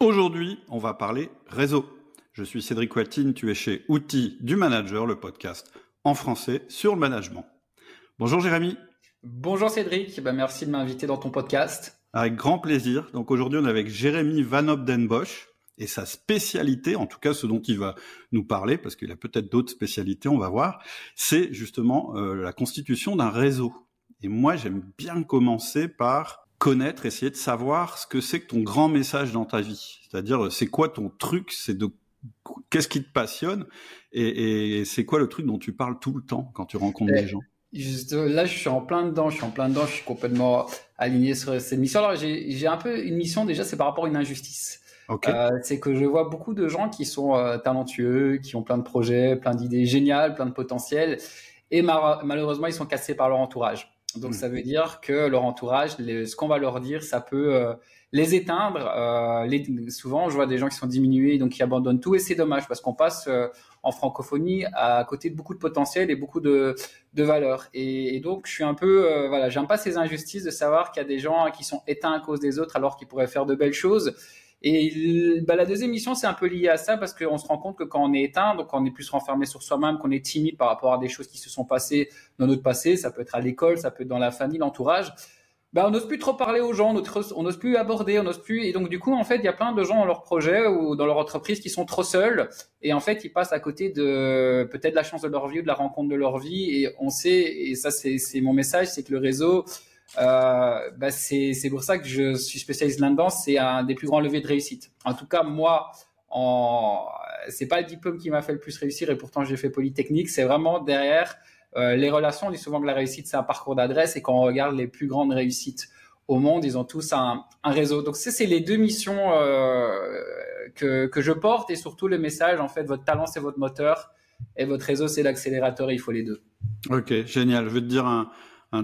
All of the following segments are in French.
Aujourd'hui, on va parler réseau. Je suis Cédric Watine, tu es chez Outils du Manager, le podcast en français sur le management. Bonjour Jérémy. Bonjour Cédric, ben, merci de m'inviter dans ton podcast. Avec grand plaisir. Donc aujourd'hui, on est avec Jérémy Van Obdenbosch et sa spécialité, en tout cas ce dont il va nous parler, parce qu'il a peut-être d'autres spécialités, on va voir, c'est justement euh, la constitution d'un réseau. Et moi, j'aime bien commencer par connaître, essayer de savoir ce que c'est que ton grand message dans ta vie. C'est-à-dire, c'est quoi ton truc, c'est de qu'est-ce qui te passionne et, c'est quoi le truc dont tu parles tout le temps quand tu rencontres des gens? Juste, là, je suis en plein dedans, je suis en plein dedans, je suis complètement aligné sur cette mission. Alors, j'ai un peu une mission déjà, c'est par rapport à une injustice. Euh, c'est que je vois beaucoup de gens qui sont euh, talentueux, qui ont plein de projets, plein d'idées géniales, plein de potentiel, et malheureusement, ils sont cassés par leur entourage. Donc, hmm. ça veut dire que leur entourage, ce qu'on va leur dire, ça peut euh, les éteindre. Euh, les, souvent, je vois des gens qui sont diminués, donc qui abandonnent tout, et c'est dommage parce qu'on passe euh, en francophonie à côté de beaucoup de potentiel et beaucoup de, de valeurs. Et, donc, je suis un peu, voilà, j'aime pas ces injustices de savoir qu'il y a des gens qui sont éteints à cause des autres alors qu'ils pourraient faire de belles choses. Et bah, la deuxième mission, c'est un peu lié à ça parce qu'on se rend compte que quand on est éteint, donc on est plus renfermé sur soi-même, qu'on est timide par rapport à des choses qui se sont passées dans notre passé, ça peut être à l'école, ça peut être dans la famille, l'entourage, bah, on n'ose plus trop parler aux gens, on n'ose plus aborder, on n'ose plus. Et donc, du coup, en fait, il y a plein de gens dans leur projet ou dans leur entreprise qui sont trop seuls. Et en fait, ils passent à côté de peut-être la chance de leur vie ou de la rencontre de leur vie. Et on sait, et ça, c'est mon message, c'est que le réseau, bah, c'est pour ça que je suis spécialiste là-dedans. C'est un des plus grands levées de réussite. En tout cas, moi, en... c'est pas le diplôme qui m'a fait le plus réussir et pourtant j'ai fait Polytechnique. C'est vraiment derrière euh, les relations, on dit souvent que la réussite, c'est un parcours d'adresse et quand on regarde les plus grandes réussites au monde, ils ont tous un, réseau. Donc c'est les deux missions euh, que, je porte et surtout le message, en fait, votre talent, c'est votre moteur et votre réseau, c'est l'accélérateur il faut les deux. Ok, génial. Je vais te dire un,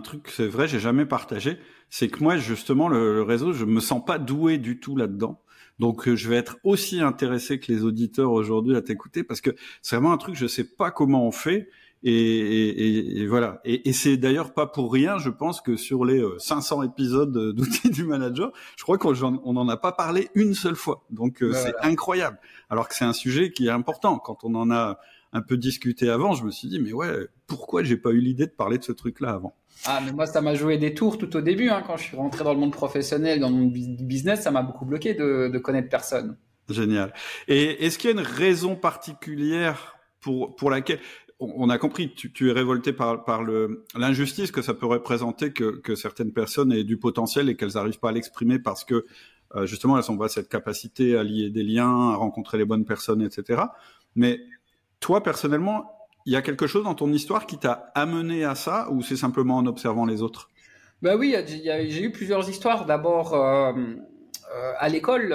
truc, c'est vrai, j'ai jamais partagé. C'est que moi, justement, le, réseau, je me sens pas doué du tout là-dedans. Donc, euh, je vais être aussi intéressé que les auditeurs aujourd'hui à t'écouter parce que c'est vraiment un truc, je sais pas comment on fait. Et, voilà. Et, c'est d'ailleurs pas pour rien, je pense que sur les 500 euh, épisodes d'outils du manager, je crois qu'on n'en a pas parlé une seule fois. Donc euh, c'est incroyable. Alors que c'est un sujet qui est important. Quand on en a un peu discuté avant, je me suis dit mais ouais, pourquoi j'ai pas eu l'idée de parler de ce truc-là avant? Ah mais moi ça m'a joué des tours tout au début hein, quand je suis rentré dans le monde professionnel, dans mon business, ça m'a beaucoup bloqué de, de connaître personne. Génial. Et est-ce qu'il y a une raison particulière pour, pour laquelle on a compris, tu, tu es révolté par, par l'injustice que ça peut représenter que, que, certaines personnes aient du potentiel et qu'elles n'arrivent pas à l'exprimer parce que euh, justement elles n'ont pas cette capacité à lier des liens, à rencontrer les bonnes personnes, etc. Mais toi personnellement, il y a quelque chose dans ton histoire qui t'a amené à ça ou c'est simplement en observant les autres? Bah oui, j'ai eu plusieurs histoires. D'abord. Euh, euh, à l'école,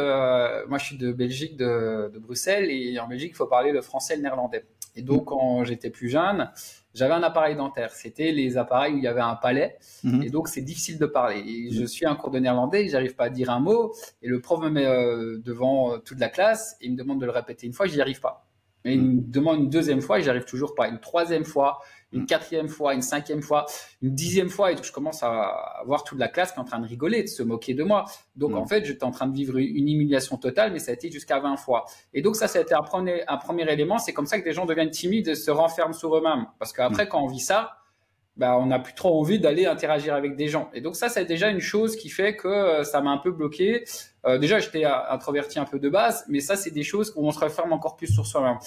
moi je suis de Belgique, de, de, Bruxelles, et en Belgique il faut parler le français et le néerlandais. Et donc, quand j'étais plus jeune, j'avais un appareil dentaire. C'était les appareils où il y avait un palais. Mhm. Et donc, c'est difficile de parler. Et je suis un cours de néerlandais, j'arrive pas à dire un mot. Et le prof me met euh, devant euh, toute la classe et il me demande de le répéter une fois, j'y arrive pas. Et il me demande une deuxième fois et j'y arrive toujours pas. Une troisième fois, une quatrième fois, une cinquième fois, une dixième fois, et je commence à voir toute la classe qui est en train de rigoler, de se moquer de moi. Donc en fait, j'étais en train de vivre une humiliation totale, mais ça a été jusqu'à 20 fois. Et donc ça, ça a été un premier, un premier élément. C'est comme ça que des gens deviennent timides et se renferment sur eux-mêmes. Parce qu'après, mm. quand on vit ça, bah, on n'a plus trop envie d'aller interagir avec des gens. Et donc ça, c'est déjà une chose qui fait que euh, ça m'a un peu bloqué. Euh, déjà, j'étais introverti un peu de base, mais ça, c'est des choses où on se referme encore plus sur soi-même.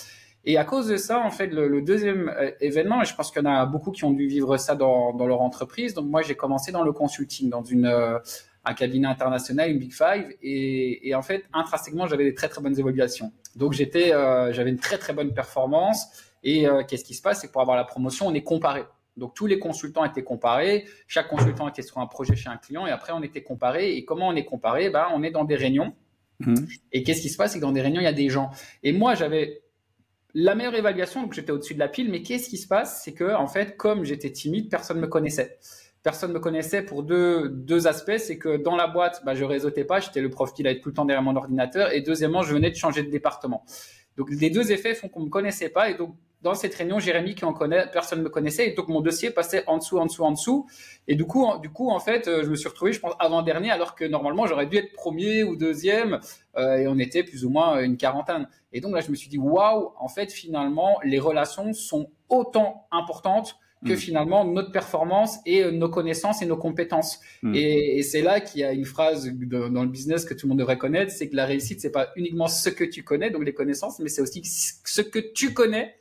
Et à cause de ça, en fait, le, deuxième euh, événement, et je pense qu'il y en a beaucoup qui ont dû vivre ça dans, leur entreprise. Donc moi, j'ai commencé dans le consulting, dans une euh, un cabinet international, une Big Five, et, en fait, intrinsèquement, j'avais des très très bonnes évaluations. Donc j'étais, j'avais une très très bonne performance. Et qu'est-ce qui se passe, c'est que pour avoir la promotion, on est comparé. Donc tous les consultants étaient comparés, chaque consultant était sur un projet chez un client, et après on était comparé. Et comment on est comparé? Ben, on est dans des réunions. Mmh. Et qu'est-ce qui se passe, c'est que dans des réunions, il y a des gens. Et moi, j'avais la meilleure évaluation, donc j'étais au-dessus de la pile, mais qu'est-ce qui se passe? C'est que, en fait, comme j'étais timide, personne ne me connaissait. Personne ne me connaissait pour deux, deux aspects. C'est que dans la boîte, bah, je réseautais pas, j'étais le profil à être tout le temps derrière mon ordinateur. Et deuxièmement, je venais de changer de département. Donc les deux effets font qu'on me connaissait pas. Et donc, dans cette réunion, Jérémy qui en connaît, personne ne me connaissait, et donc mon dossier passait en dessous, en dessous, en dessous. Et du coup, en, du coup, en fait, euh, je me suis retrouvé, je pense, avant dernier, alors que normalement j'aurais dû être premier ou deuxième, euh, et on était plus ou moins une quarantaine. Et donc là, je me suis dit, waouh, en fait, finalement, les relations sont autant importantes que mm. finalement notre performance et euh, nos connaissances et nos compétences. Mm. Et, c'est là qu'il y a une phrase dans le business que tout le monde devrait connaître, c'est que la réussite, c'est pas uniquement ce que tu connais, donc les connaissances, mais c'est aussi ce que tu connais,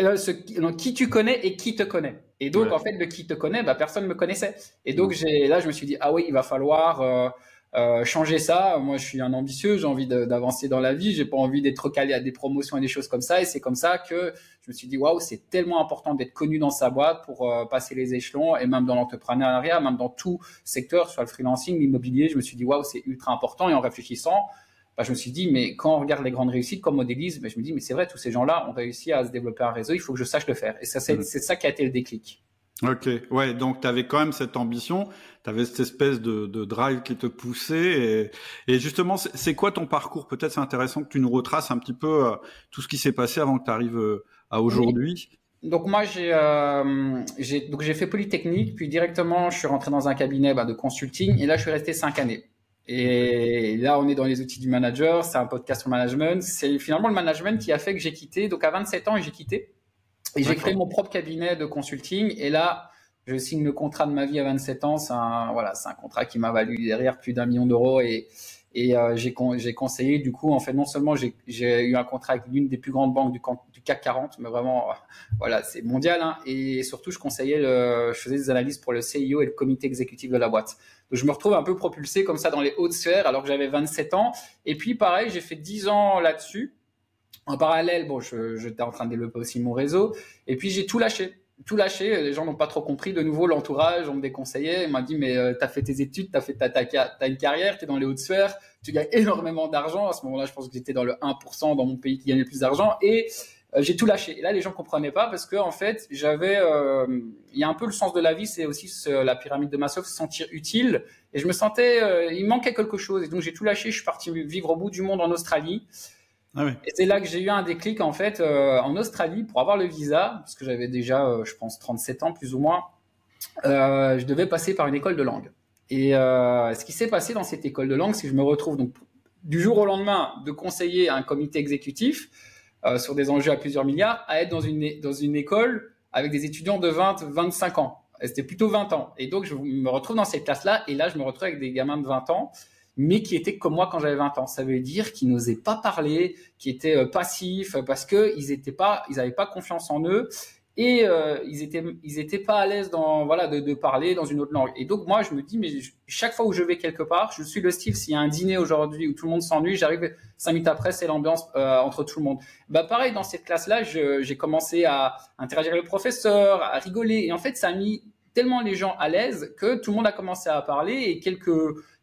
euh, ce, qui tu connais et qui te connaît. Et donc, en fait, le qui te connaît, bah, personne ne me connaissait. Et donc, mm. j'ai, là, je me suis dit, ah oui, il va falloir... Euh, euh, changer ça. Moi, je suis un ambitieux, j'ai envie d'avancer dans la vie, j'ai pas envie d'être calé à des promotions et des choses comme ça. Et c'est comme ça que je me suis dit, waouh, c'est tellement important d'être connu dans sa boîte pour euh, passer les échelons et même dans l'entrepreneuriat, même dans tout secteur, soit le freelancing, l'immobilier. Je me suis dit, waouh, c'est ultra important. Et en réfléchissant, bah, je me suis dit, mais quand on regarde les grandes réussites comme modélise, bah, je me dis, mais c'est vrai, tous ces gens-là ont réussi à se développer un réseau, il faut que je sache le faire. Et ça, c'est mmh. ça qui a été le déclic. Ok, ouais, donc tu avais quand même cette ambition, tu avais cette espèce de, de, drive qui te poussait. Et, et justement, c'est quoi ton parcours? Peut-être c'est intéressant que tu nous retraces un petit peu euh, tout ce qui s'est passé avant que tu arrives euh, à aujourd'hui. Donc moi j'ai euh, donc j'ai fait Polytechnique, puis directement je suis rentré dans un cabinet bah, de consulting et là je suis resté cinq années. Et là on est dans les outils du manager, c'est un podcast sur management. C'est finalement le management qui a fait que j'ai quitté. Donc à 27 ans j'ai quitté et j'ai créé mon propre cabinet de consulting. Et là, je signe le contrat de ma vie à 27 ans. C'est un, voilà, c'est un contrat qui m'a valu derrière plus d'un million d'euros. Et, et euh, j'ai, j'ai conseillé, du coup, en fait, non seulement j'ai, j'ai eu un contrat avec l'une des plus grandes banques du, du CAC 40, mais vraiment, voilà, c'est mondial. Hein, et surtout, je conseillais, le, je faisais des analyses pour le CIO et le comité exécutif de la boîte. Je me retrouve un peu propulsé comme ça dans les hautes sphères alors que j'avais 27 ans. Et puis, pareil, j'ai fait 10 ans là-dessus. En parallèle, bon, j'étais en train de développer aussi mon réseau. Et puis, j'ai tout lâché. Tout lâché. Les gens n'ont pas trop compris. De nouveau, l'entourage, on me déconseillait. Il m'a dit, mais euh, tu as fait tes études, tu as fait ta, une carrière, tu es dans les hautes sphères, tu gagnes énormément d'argent. À ce moment-là, je pense que j'étais dans le 1% dans mon pays qui gagnait le plus d'argent. Et j'ai tout lâché. Et là, les gens comprenaient pas parce que en fait, j'avais, euh, il y a un peu le sens de la vie, c'est aussi la pyramide de Maslow, se sentir utile. Et je me sentais, il manquait quelque chose. Et donc j'ai tout lâché. Je suis parti vivre au bout du monde en Australie. Ah et c'est là que j'ai eu un déclic en fait euh, en Australie pour avoir le visa, parce que j'avais déjà, euh, je pense, 37 ans plus ou moins. Euh, je devais passer par une école de langue. Et ce qui s'est passé dans cette école de langue, c'est que je me retrouve donc du jour au lendemain de conseiller un comité exécutif sur des enjeux à plusieurs milliards, à être dans une dans une école avec des étudiants de 20, 25 ans. C'était plutôt 20 ans. Et donc je me retrouve dans cette classe-là, et là je me retrouve avec des gamins de 20 ans mais qui étaient comme moi quand j'avais 20 ans. Ça veut dire qu'ils n'osaient pas parler, qui étaient euh, passifs parce que ils étaient pas, ils n'avaient pas confiance en eux et euh, ils étaient ils étaient pas à l'aise dans voilà de, de, parler dans une autre langue. Et donc moi je me dis mais chaque fois où je vais quelque part, je suis le style s'il y a un dîner aujourd'hui où tout le monde s'ennuie, j'arrive cinq minutes après c'est l'ambiance euh, entre tout le monde. Bah pareil dans cette classe là, j'ai commencé à interagir avec le professeur, à rigoler et en fait ça a mis tellement les gens à l'aise que tout le monde a commencé à parler et quelques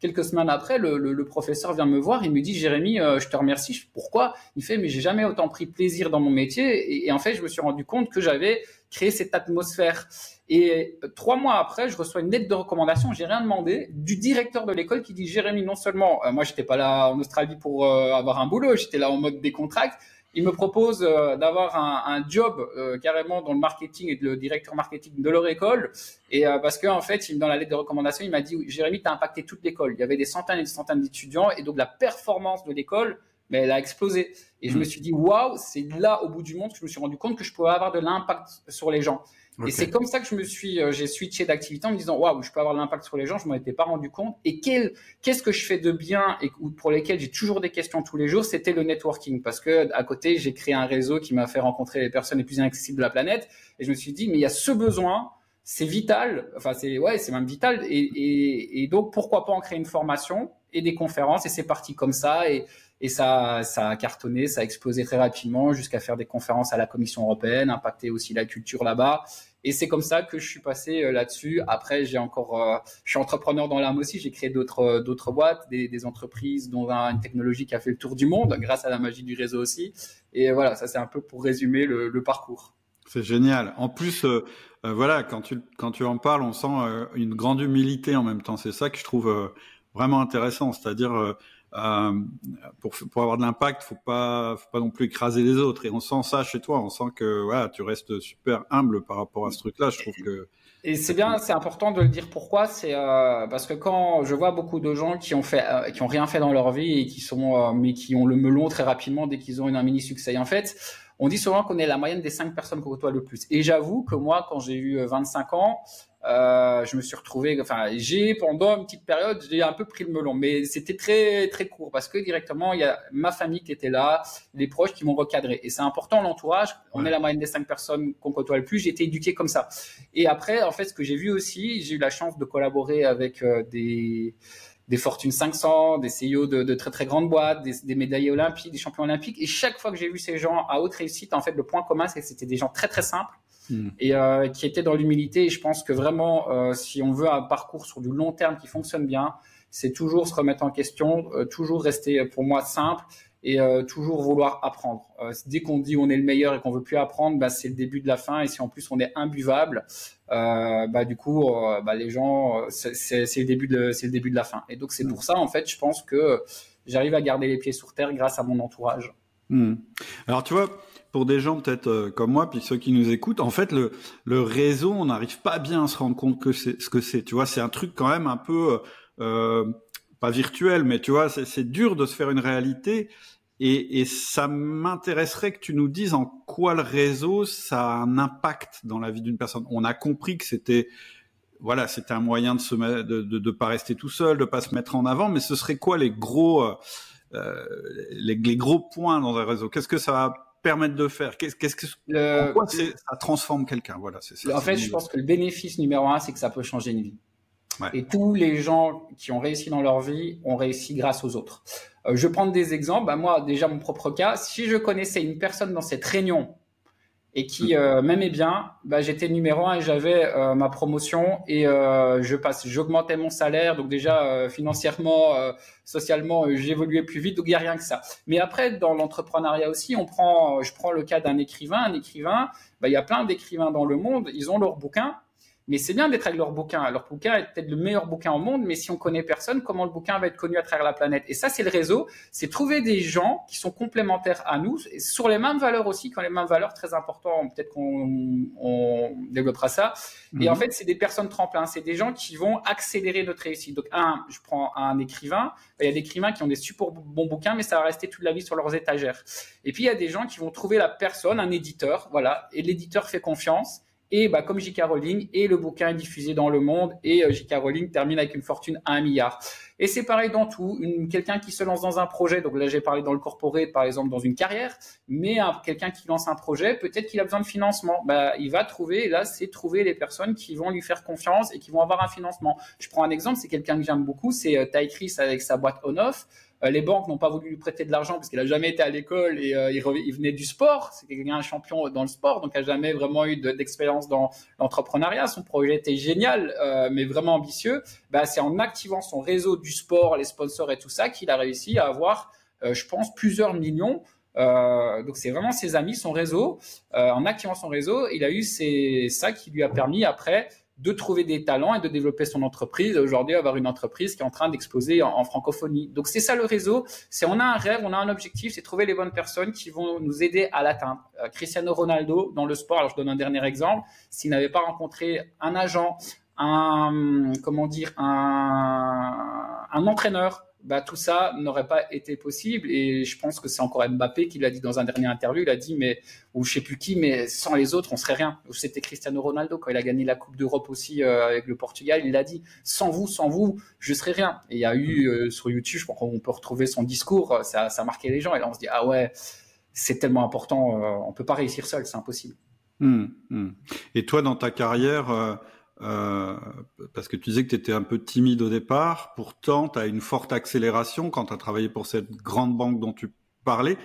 quelques semaines après, le, professeur vient me voir, il me dit Jérémy, euh, je te remercie. Pourquoi? Il fait mais j'ai jamais autant pris plaisir dans mon métier et, en fait je me suis rendu compte que j'avais créé cette atmosphère. Et trois mois après, je reçois une lettre de recommandation, j'ai rien demandé, du directeur de l'école qui dit Jérémy, non seulement euh, moi j'étais pas là en Australie pour euh, avoir un boulot, j'étais là en mode décontracte, il me propose euh, d'avoir un, job euh, carrément dans le marketing et le directeur marketing de leur école. Et euh, parce que en fait, dans la lettre de recommandation, il m'a dit Jérémy, tu as impacté toute l'école. Il y avait des centaines et des centaines d'étudiants et donc la performance de l'école, mais elle a explosé. Et je me mmh. suis dit waouh, c'est là au bout du monde que je me suis rendu compte que je pouvais avoir de l'impact sur les gens. Et c'est comme ça que je me suis, euh, j'ai switché d'activité en me disant, waouh, je peux avoir de l'impact sur les gens, je m'en étais pas rendu compte. Et quel, qu'est-ce que je fais de bien et pour lesquels j'ai toujours des questions tous les jours, c'était le networking. Parce que à côté, j'ai créé un réseau qui m'a fait rencontrer les personnes les plus inaccessibles de la planète. Et je me suis dit, mais il y a ce besoin, c'est vital. Enfin, c'est, ouais, c'est même vital. Et, et, et donc, pourquoi pas en créer une formation et des conférences? Et c'est parti comme ça. Et, et ça, ça a cartonné, ça a explosé très rapidement jusqu'à faire des conférences à la Commission européenne, impacter aussi la culture là-bas. Et c'est comme ça que je suis passé euh, là-dessus. Après, j'ai encore, euh, je suis entrepreneur dans l'âme aussi. J'ai créé d'autres euh, d'autres boîtes, des, entreprises, dont une technologie qui a fait le tour du monde grâce à la magie du réseau aussi. Et voilà, ça c'est un peu pour résumer le, le parcours. C'est génial. En plus, voilà, quand tu quand tu en parles, on sent une grande humilité en même temps. C'est ça que je trouve vraiment intéressant. C'est-à-dire euh, pour, avoir de l'impact, faut pas, faut pas non plus écraser les autres. Et on sent ça chez toi. On sent que voilà, tu restes super humble par rapport à ce truc-là. Je trouve que et c'est bien, c'est important de le dire. Pourquoi C'est euh, parce que quand je vois beaucoup de gens qui ont fait, euh, qui ont rien fait dans leur vie et qui sont, mais qui ont le melon très rapidement dès qu'ils ont une, un mini succès. en fait, on dit souvent qu'on est la moyenne des cinq personnes qu'on côtoie le plus. Et j'avoue que moi, quand j'ai eu 25 ans, euh, je me suis retrouvé, enfin, j'ai pendant une petite période, j'ai un peu pris le melon, mais c'était très très court parce que directement il y a ma famille qui était là, les proches qui m'ont recadré et c'est important l'entourage. On est la moyenne des cinq personnes qu'on côtoie le plus. J'ai été éduqué comme ça. Et après, en fait, ce que j'ai vu aussi, j'ai eu la chance de collaborer avec euh, des des Fortune 500, des CEO de, de très très grandes boîtes, des, des, médaillés olympiques, des champions olympiques. Et chaque fois que j'ai vu ces gens à haute réussite, en fait, le point commun, c'est que c'était des gens très très simples Hmm. et euh, qui était dans l'humilité. Et je pense que vraiment, euh, si on veut un parcours sur du long terme qui fonctionne bien, c'est toujours se remettre en question, euh, toujours rester pour moi simple et toujours vouloir apprendre. dès qu'on dit on est le meilleur et qu'on veut plus apprendre, bah, c'est le début de la fin. Et si en plus on est imbuvable, bah du coup, bah, les gens, c'est le début de la fin. Et donc c'est pour ça en fait, je pense que j'arrive à garder les pieds sur terre grâce à mon entourage. Hmm. Alors tu vois, pour des gens peut-être euh, comme moi, puis ceux qui nous écoutent, en fait, le, réseau, on n'arrive pas bien à se rendre compte que ce que c'est. Tu vois, c'est un truc quand même un peu euh, pas virtuel, mais tu vois, c'est dur de se faire une réalité. Et, et ça m'intéresserait que tu nous dises en quoi le réseau ça a un impact dans la vie d'une personne. On a compris que c'était voilà, c'était un moyen de se de, de, de, pas rester tout seul, de pas se mettre en avant, mais ce serait quoi les gros euh, euh les, les, gros points dans un réseau? Qu'est-ce que ça va permettre de faire? Qu'est-ce que ça transforme quelqu'un? Voilà. en fait, je pense que le bénéfice numéro un, c'est que ça peut changer une vie. Et tous les gens qui ont réussi dans leur vie ont réussi grâce aux autres. Euh, je vais prendre des exemples. Bah, moi, déjà mon propre cas. Si je connaissais une personne dans cette réunion et qui euh, m'aimait bien, bah, j'étais numéro un et j'avais euh, ma promotion et euh, je passe, j'augmentais mon salaire, donc déjà financièrement, socialement, j'évoluais plus vite, donc il y a rien que ça. Mais après, dans l'entrepreneuriat aussi, on prend, je prends le cas d'un écrivain, un écrivain, bah, il y a plein d'écrivains dans le monde, ils ont leur bouquin, mais c'est bien d'être avec leur bouquin. Leur bouquin est peut-être le meilleur bouquin au monde, mais si on connaît personne, comment le bouquin va être connu à travers la planète? Et ça, c'est le réseau. C'est trouver des gens qui sont complémentaires à nous, sur les mêmes valeurs aussi, qui ont les mêmes valeurs, très important. Peut-être qu'on on développera ça. Et en mhm. fait, c'est des personnes tremplins. C'est des gens qui vont accélérer notre réussite. Donc, un, je prends un écrivain. Il y a des écrivains qui ont des super bons bouquins, mais ça va rester toute la vie sur leurs étagères. Et puis, il y a des gens qui vont trouver la personne, un éditeur, voilà. Et l'éditeur fait confiance et bah, comme J.K. Rowling, et le bouquin est diffusé dans le monde, et euh, J.K. Rowling termine avec une fortune à un milliard. Et c'est pareil dans tout. Quelqu'un qui se lance dans un projet, donc là j'ai parlé dans le corporate, par exemple, dans une carrière, mais quelqu'un qui lance un projet, peut-être qu'il a besoin de financement. Bah, il va trouver, là c'est trouver les personnes qui vont lui faire confiance et qui vont avoir un financement. Je prends un exemple, c'est quelqu'un que j'aime beaucoup, c'est euh, Ty Chris avec sa boîte On-Off. Euh, les banques n'ont pas voulu lui prêter de l'argent parce qu'il a jamais été à l'école et euh, il, venait du sport. C'est quelqu'un un champion dans le sport, donc il n'a jamais vraiment eu d'expérience dans l'entrepreneuriat. Son projet était génial, euh, mais vraiment ambitieux. Bah, c'est en activant son réseau du sport, les sponsors et tout ça, qu'il a réussi à avoir, je pense, plusieurs millions. donc c'est vraiment ses amis, son réseau. en activant son réseau, il a eu ça qui lui a permis après de trouver des talents et de développer son entreprise. Aujourd'hui, avoir une entreprise qui est en train d'exploser en, francophonie. Donc c'est ça le réseau. C'est on a un rêve, on a un objectif, c'est trouver les bonnes personnes qui vont nous aider à l'atteindre. Euh, Cristiano Ronaldo dans le sport. Alors je donne un dernier exemple. S'il n'avait pas rencontré un agent, un comment dire, un, un entraîneur bah, tout ça n'aurait pas été possible. Et je pense que c'est encore Mbappé qui l'a dit dans un dernier interview. Il a dit, mais, ou je sais plus qui, mais sans les autres, on serait rien. C'était Cristiano Ronaldo quand il a gagné la Coupe d'Europe aussi euh, avec le Portugal. Il a dit, sans vous, sans vous, je serais rien. Et il y a eu euh, sur YouTube, je crois qu'on peut retrouver son discours. Ça, ça a marqué les gens. Et là, on se dit, ah ouais, c'est tellement important. Euh, on peut pas réussir seul, c'est impossible. Hum, hum. Et toi, dans ta carrière, euh, parce que tu disais que tu étais un peu timide au départ, pourtant tu as une forte accélération quand tu as travaillé pour cette grande banque dont tu parlais.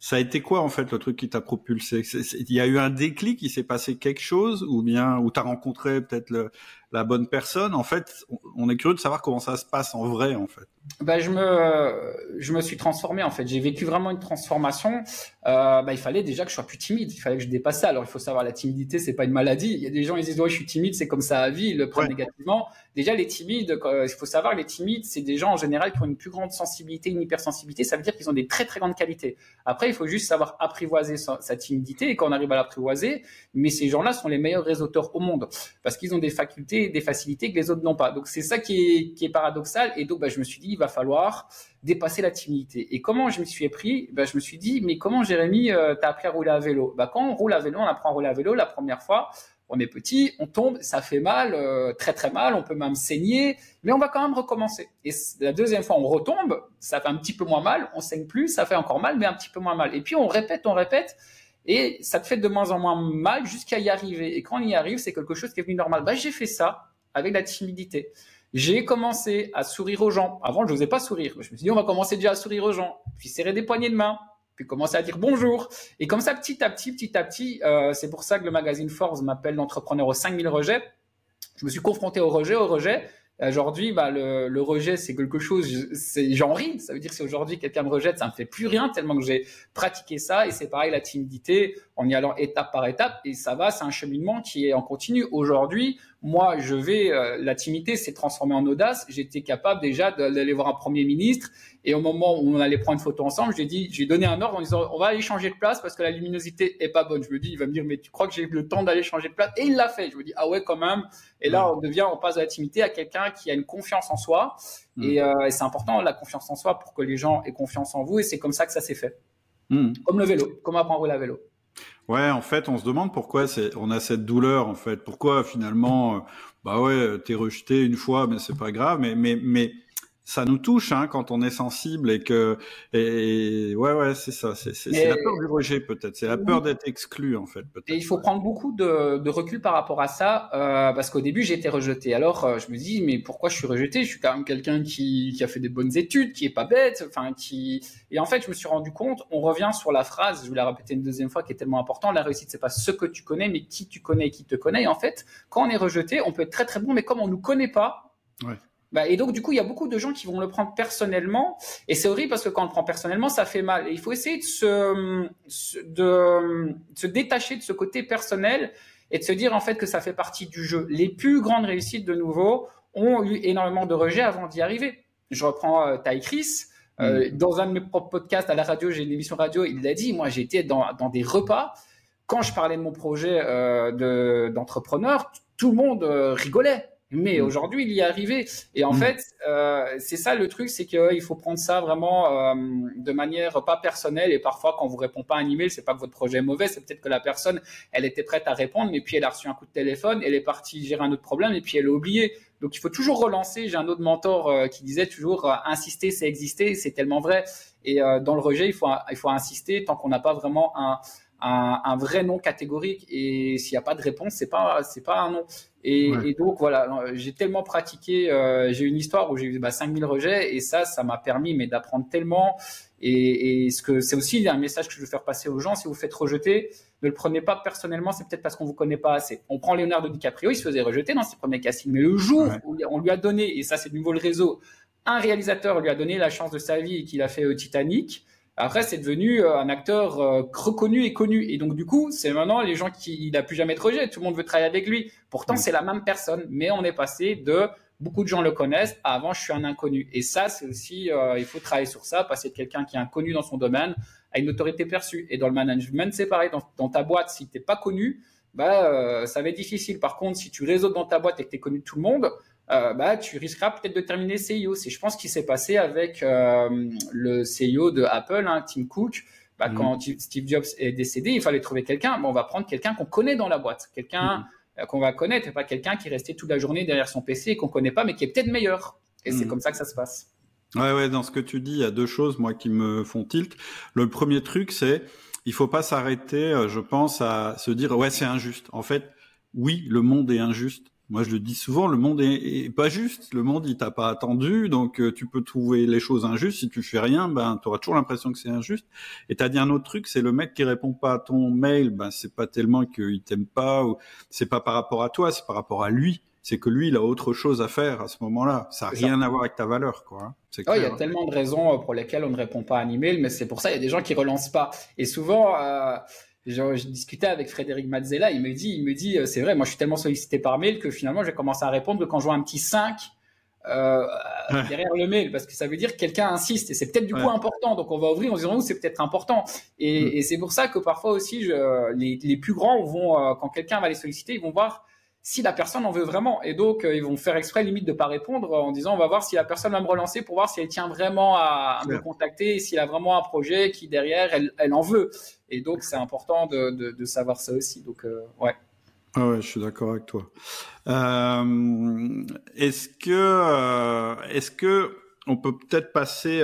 ça a été quoi en fait le truc qui t'a propulsé? Il y a eu un déclic, il s'est passé quelque chose, ou bien ou t'as rencontré peut-être la bonne personne. En fait, on est curieux de savoir comment ça se passe en vrai en fait. Bah, je me je me suis transformé en fait. J'ai vécu vraiment une transformation. Euh, bah, il fallait déjà que je sois plus timide. Il fallait que je dépasse ça. Alors il faut savoir la timidité, c'est pas une maladie. Il y a des gens ils disent ouais je suis timide, c'est comme ça à vie, ils le prennent négativement. Déjà les timides, il faut savoir les timides, c'est des gens en général qui ont une plus grande sensibilité, une hypersensibilité. Ça veut dire qu'ils ont des très très grandes qualités. Après il faut juste savoir apprivoiser sa, timidité et quand on arrive à l'apprivoiser, mais ces gens-là sont les meilleurs réseauteurs au monde parce qu'ils ont des facultés, des facilités que les autres n'ont pas. Donc c'est ça qui est, paradoxal et donc bah, je me suis dit il va falloir dépasser la timidité. Et comment je me suis pris? Bah, Je me suis dit, mais comment Jérémy, euh, t'as appris à rouler à vélo? Bah, Quand on roule à vélo, on apprend à rouler à vélo la première fois, on est petit, on tombe, ça fait mal, euh, très très mal, on peut même saigner, mais on va quand même recommencer. Et la deuxième fois, on retombe, ça fait un petit peu moins mal, on saigne plus, ça fait encore mal, mais un petit peu moins mal. Et puis on répète, on répète, et ça te fait de moins en moins mal jusqu'à y arriver. Et quand on y arrive, c'est quelque chose qui est venu normal. Bah, j'ai fait ça avec la timidité. J'ai commencé à sourire aux gens. Avant, je n'osais pas sourire. Je me suis dit, on va commencer déjà à sourire aux gens, puis serrer des poignées de main, puis commencer à dire bonjour. Et comme ça, petit à petit, petit à petit, euh, c'est pour ça que le magazine Forbes m'appelle l'entrepreneur aux 5000 rejets. Je me suis confronté au rejet, au rejet. Aujourd'hui, bah, le, le rejet, c'est quelque chose, j'en ris. Ça veut dire que si aujourd'hui quelqu'un me rejette, ça me fait plus rien tellement que j'ai pratiqué ça. Et c'est pareil, la timidité, en y allant étape par étape. Et ça va, c'est un cheminement qui est en continu. Aujourd'hui, moi, je vais, euh, la timidité s'est transformée en audace. J'étais capable déjà d'aller voir un premier ministre. Et au moment où on allait prendre une photo ensemble, j'ai dit, j'ai donné un ordre en disant, on va aller changer de place parce que la luminosité est pas bonne. Je me dis, il va me dire, mais tu crois que j'ai eu le temps d'aller changer de place? Et il l'a fait. Je me dis, ah ouais, quand même. Et là, on devient, on passe de la timidité à quelqu'un qui a une confiance en soi. Mm. Et, euh, et c'est important, la confiance en soi pour que les gens aient confiance en vous. Et c'est comme ça que ça s'est fait. Mm. Comme le vélo. Comment apprendre à rouler à vélo. Ouais, en fait, on se demande pourquoi on a cette douleur, en fait. Pourquoi finalement, euh, bah ouais, t'es rejeté une fois, mais c'est pas grave. Mais, mais, mais ça nous touche hein, quand on est sensible et que et, ouais ouais c'est ça c'est la peur du rejet peut-être. C'est la peur d'être exclu en fait peut-être. Et il faut prendre beaucoup de, de, recul par rapport à ça euh, parce qu'au début j'ai été rejeté. Alors euh, je me dis mais pourquoi je suis rejeté? Je suis quand même quelqu'un qui, qui a fait des bonnes études qui est pas bête enfin qui et en fait je me suis rendu compte on revient sur la phrase je vais la répéter une deuxième fois qui est tellement important la réussite c'est pas ce que tu connais mais qui tu connais et qui te connaît. Et en fait quand on est rejeté on peut être très très bon mais comme on nous connaît pas ouais bah, et donc, du coup, il y a beaucoup de gens qui vont le prendre personnellement. Et c'est horrible parce que quand on le prend personnellement, ça fait mal. Et il faut essayer de se, de, se détacher de ce côté personnel et de se dire en fait que ça fait partie du jeu. Les plus grandes réussites, de nouveau, ont eu énormément de rejets avant d'y arriver. Je reprends euh, Ty Chris. Euh, mm. Dans un de mes propres podcasts à la radio, j'ai une émission radio, il l'a dit, moi j'étais dans, dans des repas. Quand je parlais de mon projet euh, d'entrepreneur, tout le monde euh, rigolait mais mm. aujourd'hui, il y est arrivé. Et en mm. fait, euh, c'est ça le truc, c'est qu'il faut prendre ça vraiment euh, de manière pas personnelle. Et parfois, quand vous répond pas à un email, c'est pas que votre projet est mauvais, c'est peut-être que la personne, elle était prête à répondre, mais puis elle a reçu un coup de téléphone, elle est partie gérer un autre problème, et puis elle a oublié. Donc, il faut toujours relancer. J'ai un autre mentor euh, qui disait toujours insister, c'est exister. C'est tellement vrai. Et dans le rejet, il faut il faut insister tant qu'on n'a pas vraiment un un, un, vrai nom catégorique et s'il n'y a pas de réponse, c'est pas c'est pas un nom. Et, et donc voilà, j'ai tellement pratiqué, euh, j'ai une histoire où j'ai eu bah, 5000 rejets et ça, ça m'a permis mais d'apprendre tellement. Et, et ce que c'est aussi un message que je veux faire passer aux gens, si vous faites rejeter, ne le prenez pas personnellement, c'est peut-être parce qu'on vous connaît pas assez. On prend Leonardo DiCaprio, il se faisait rejeter dans ses premiers castings, mais le jour où on lui a donné, et ça c'est de nouveau le réseau, un réalisateur lui a donné la chance de sa vie et qu'il a fait au Titanic, après, c'est devenu euh, un acteur euh, reconnu et connu. Et donc, du coup, c'est maintenant les gens qui, il n'a plus jamais de rejet. Tout le monde veut travailler avec lui. Pourtant, c'est la même personne. Mais on est passé de beaucoup de gens le connaissent à avant, je suis un inconnu. Et ça, c'est aussi, euh, il faut travailler sur ça, passer de quelqu'un qui est inconnu dans son domaine à une autorité perçue. Et dans le management, c'est pareil. Dans, ta boîte, si t'es pas connu, bah, ça va être difficile. Par contre, si tu réseautes dans ta boîte et que tu es connu de tout le monde, euh, bah, tu risqueras peut-être de terminer CIO. C'est, je pense, ce qui s'est passé avec euh, le CIO de Apple, hein, Tim Cook. Bah, mhm. Quand Steve Jobs est décédé, il fallait trouver quelqu'un. Bon, on va prendre quelqu'un qu'on connaît dans la boîte, quelqu'un mhm. euh, qu'on va connaître, et pas quelqu'un qui est resté toute la journée derrière son PC et qu'on connaît pas, mais qui est peut-être meilleur. Et c'est mhm. comme ça que ça se passe. Ouais, ouais, dans ce que tu dis, il y a deux choses, moi, qui me font tilt. Le premier truc, c'est, il faut pas s'arrêter, je pense, à se dire, ouais, c'est injuste. En fait, oui, le monde est injuste Moi, je le dis souvent, le monde est, pas juste. Le monde, il t'a pas attendu, donc euh, tu peux trouver les choses injustes. Si tu fais rien, ben, tu auras toujours l'impression que c'est injuste. Et t'as dit un autre truc, c'est le mec qui répond pas à ton mail, ben, c'est pas tellement qu'il t'aime pas, ou c'est pas par rapport à toi, c'est par rapport à lui. C'est que lui, il a autre chose à faire à ce moment-là. Ça n'a rien à voir avec ta valeur, quoi. Hein. il y a tellement de raisons euh, pour lesquelles on ne répond pas à un email, mais c'est pour ça il y a des gens qui relancent pas. Et souvent, euh, je, discutais avec Frédéric Mazzella, il me dit, il me dit, euh, c'est vrai, moi je suis tellement sollicité par mail que finalement j'ai commencé à répondre quand je vois un petit 5 euh, derrière le mail, parce que ça veut dire que quelqu'un insiste et c'est peut-être du coup important. Donc on va ouvrir en disant où c'est peut-être important. Et, mm. et c'est pour ça que parfois aussi, je, les, les, plus grands vont, euh, quand quelqu'un va les solliciter, ils vont voir si la personne en veut vraiment. Et donc, euh, ils vont faire exprès limite de pas répondre en disant, on va voir si la personne va me relancer pour voir si elle tient vraiment à, me contacter et s'il a vraiment un projet qui derrière, elle, elle en veut. Et donc, c'est important de, de, savoir ça aussi. Donc, euh, ouais. Ah ouais, je suis d'accord avec toi. Euh, est-ce que, euh, est-ce que on peut peut-être passer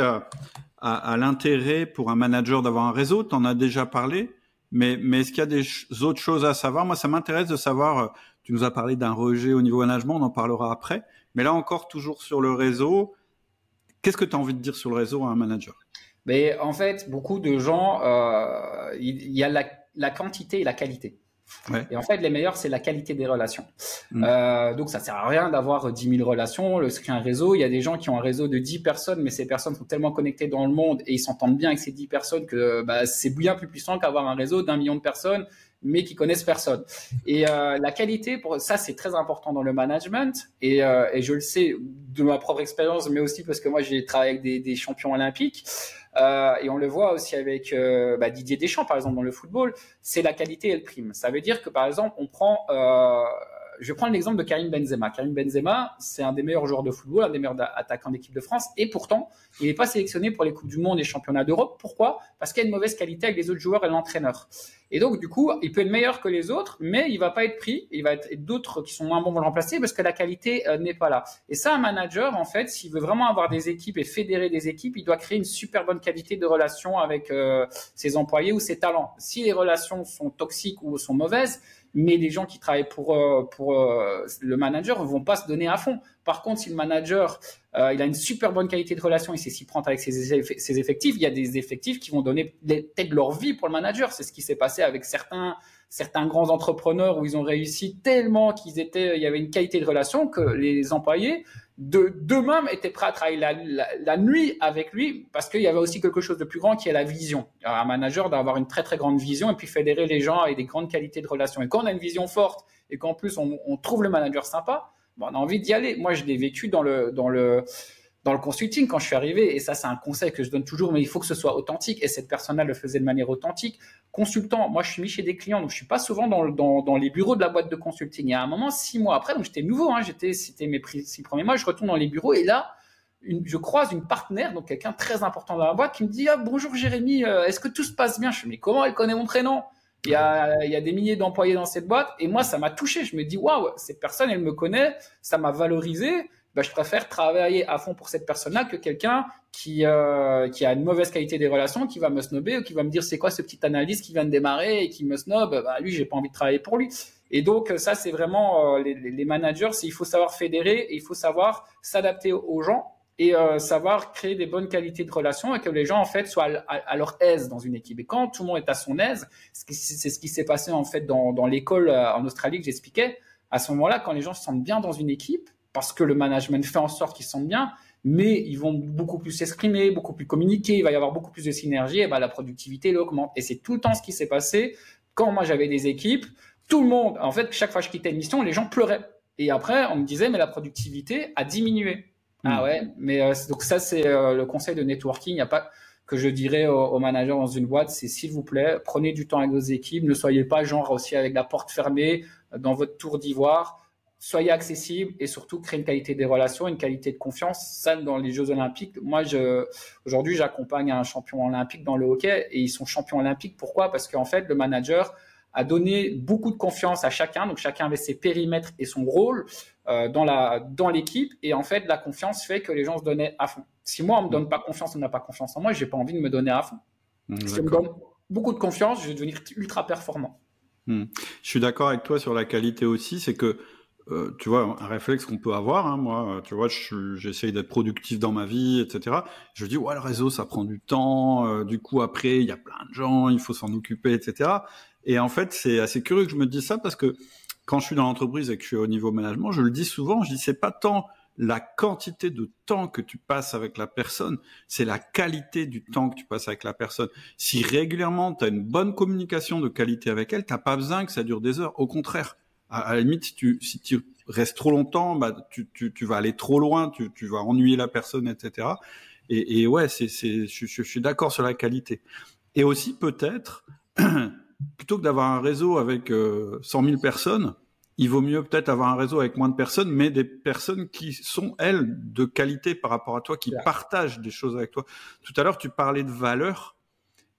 à l'intérêt pour un manager d'avoir un réseau? Tu en as déjà parlé, mais, mais est-ce qu'il y a des autres choses à savoir? Moi, ça m'intéresse de savoir tu nous as parlé d'un rejet au niveau management, on en parlera après. Mais là encore, toujours sur le réseau, qu'est-ce que tu as envie de dire sur le réseau à un manager? Mais en fait, beaucoup de gens, euh, il y a la, quantité et la qualité. Et en fait, les meilleurs, c'est la qualité des relations. Mm. Euh, donc, ça sert à rien d'avoir 10 000 relations. Le un réseau, il y a des gens qui ont un réseau de 10 personnes, mais ces personnes sont tellement connectées dans le monde et ils s'entendent bien avec ces 10 personnes que bah, c'est bien plus puissant qu'avoir un réseau d'un million de personnes mais qui connaissent personne. Et euh, la qualité, pour ça, c'est très important dans le management. Et, euh, et, je le sais de ma propre expérience, mais aussi parce que moi, j'ai travaillé avec des, des champions olympiques. Euh, et on le voit aussi avec euh, bah, Didier Deschamps, par exemple, dans le football. C'est la qualité et le prime. Ça veut dire que, par exemple, on prend euh, je prendre l'exemple de Karim Benzema. Karim Benzema, c'est un des meilleurs joueurs de football, un des meilleurs attaquants d'équipe de France, et pourtant, il n'est pas sélectionné pour les Coupes du Monde et Championnats d'Europe. Pourquoi? Parce qu'il a une mauvaise qualité avec les autres joueurs et l'entraîneur. Et donc, du coup, il peut être meilleur que les autres, mais il va pas être pris. Il va être d'autres qui sont moins bons vont le remplacer parce que la qualité euh, n'est pas là. Et ça, un manager, en fait, s'il veut vraiment avoir des équipes et fédérer des équipes, il doit créer une super bonne qualité de relation avec euh, ses employés ou ses talents. Si les relations sont toxiques ou sont mauvaises, mais les gens qui travaillent pour euh, pour le manager vont pas se donner à fond. Par contre, si le manager euh, il a une super bonne qualité de relation et c'est s'y prend avec ses, effectifs, il y a des effectifs qui vont donner peut-être leur vie pour le manager. C'est ce qui s'est passé avec certains certains grands entrepreneurs où ils ont réussi tellement qu'ils étaient il y avait une qualité de relation que les employés de d'eux-mêmes étaient prêts à travailler la, nuit avec lui parce qu'il y avait aussi quelque chose de plus grand qui est la vision. Un manager d'avoir une très très grande vision et puis fédérer les gens avec des grandes qualités de relation. Et quand on a une vision forte et qu'en plus on, on, trouve le manager sympa, on a envie d'y aller. Moi, je l'ai vécu dans le dans le dans le consulting quand je suis arrivé, et ça c'est un conseil que je donne toujours, mais il faut que ce soit authentique, et cette personne-là le faisait de manière authentique. Consultant, moi je suis mis chez des clients, donc je suis pas souvent dans, dans, dans les bureaux de la boîte de consulting. Il y a un moment, six mois après, donc j'étais nouveau, hein, j'étais, c'était mes six premiers mois, je retourne dans les bureaux, et là, une, je croise une partenaire, donc quelqu'un très important dans la boîte, qui me dit ah, bonjour Jérémy, euh, est-ce que tout se passe bien? Je me dis mais comment elle connaît mon prénom? Il y, a, il y a des milliers d'employés dans cette boîte et moi ça m'a touché. Je me dis waouh, cette personne elle me connaît, ça m'a valorisé bah, je préfère travailler à fond pour cette personne-là que quelqu'un qui, euh, qui a une mauvaise qualité des relations, qui va me snobber ou qui va me dire c'est quoi ce petit analyste qui vient de démarrer et qui me snob, bah, lui, j'ai pas envie de travailler pour lui. Et donc, ça, c'est vraiment euh, les, les, managers, il faut savoir fédérer et il faut savoir s'adapter aux gens et euh, savoir créer des bonnes qualités de relations et que les gens en fait soient à, leur aise dans une équipe. Et quand tout le monde est à son aise, c'est ce qui s'est passé en fait dans, l'école euh, en Australie que j'expliquais. À ce moment-là, quand les gens se sentent bien dans une équipe, parce que le management fait en sorte qu'ils sentent bien, mais ils vont beaucoup plus s'exprimer, beaucoup plus communiquer, il va y avoir beaucoup plus de synergie, et ben la productivité elle augmente. Et c'est tout le temps ce qui s'est passé quand moi j'avais des équipes. Tout le monde, en fait, chaque fois que je quittais une mission, les gens pleuraient. Et après, on me disait, mais la productivité a diminué. Ah hmm. ouais, mais euh, donc ça c'est euh, le conseil de networking. Il n'y a pas que je dirais aux, managers dans une boîte, c'est s'il vous plaît, prenez du temps avec vos équipes, ne soyez pas genre aussi avec la porte fermée euh, dans votre tour d'ivoire soyez accessible et surtout créer une qualité des relations, une qualité de confiance. Ça, dans les Jeux Olympiques, moi, je, aujourd'hui, j'accompagne un champion olympique dans le hockey et ils sont champions olympiques. Pourquoi? Parce qu'en fait, le manager a donné beaucoup de confiance à chacun. Donc, chacun avait ses périmètres et son rôle euh, dans la dans l'équipe. Et en fait, la confiance fait que les gens se donnaient à fond. Si moi, on me donne pas confiance, on n'a pas confiance en moi, j'ai pas envie de me donner à fond. Si on me donne beaucoup de confiance, je vais devenir ultra performant. Hmm. Je suis d'accord avec toi sur la qualité aussi. C'est que euh, tu vois, un réflexe qu'on peut avoir, hein, moi, tu vois, j'essaye d'être productif dans ma vie, etc. Je dis, ouais, le réseau, ça prend du temps, euh, du coup, après, il y a plein de gens, il faut s'en occuper, etc. Et en fait, c'est assez curieux que je me dise ça parce que quand je suis dans l'entreprise et que je suis au niveau management, je le dis souvent, je dis, c'est pas tant la quantité de temps que tu passes avec la personne, c'est la qualité du temps que tu passes avec la personne. Si régulièrement tu as une bonne communication de qualité avec elle, t'as pas besoin que ça dure des heures. Au contraire, à, la limite, si tu, si tu restes trop longtemps, bah, tu, tu, tu vas aller trop loin, tu, tu vas ennuyer la personne, etc. Et, et ouais, c'est, c'est, je, je suis d'accord sur la qualité. Et aussi peut-être, plutôt que d'avoir un réseau avec euh, 100 000 personnes, il vaut mieux peut-être avoir un réseau avec moins de personnes, mais des personnes qui sont, elles, de qualité par rapport à toi, qui partagent des choses avec toi. Tout à l'heure, tu parlais de valeur.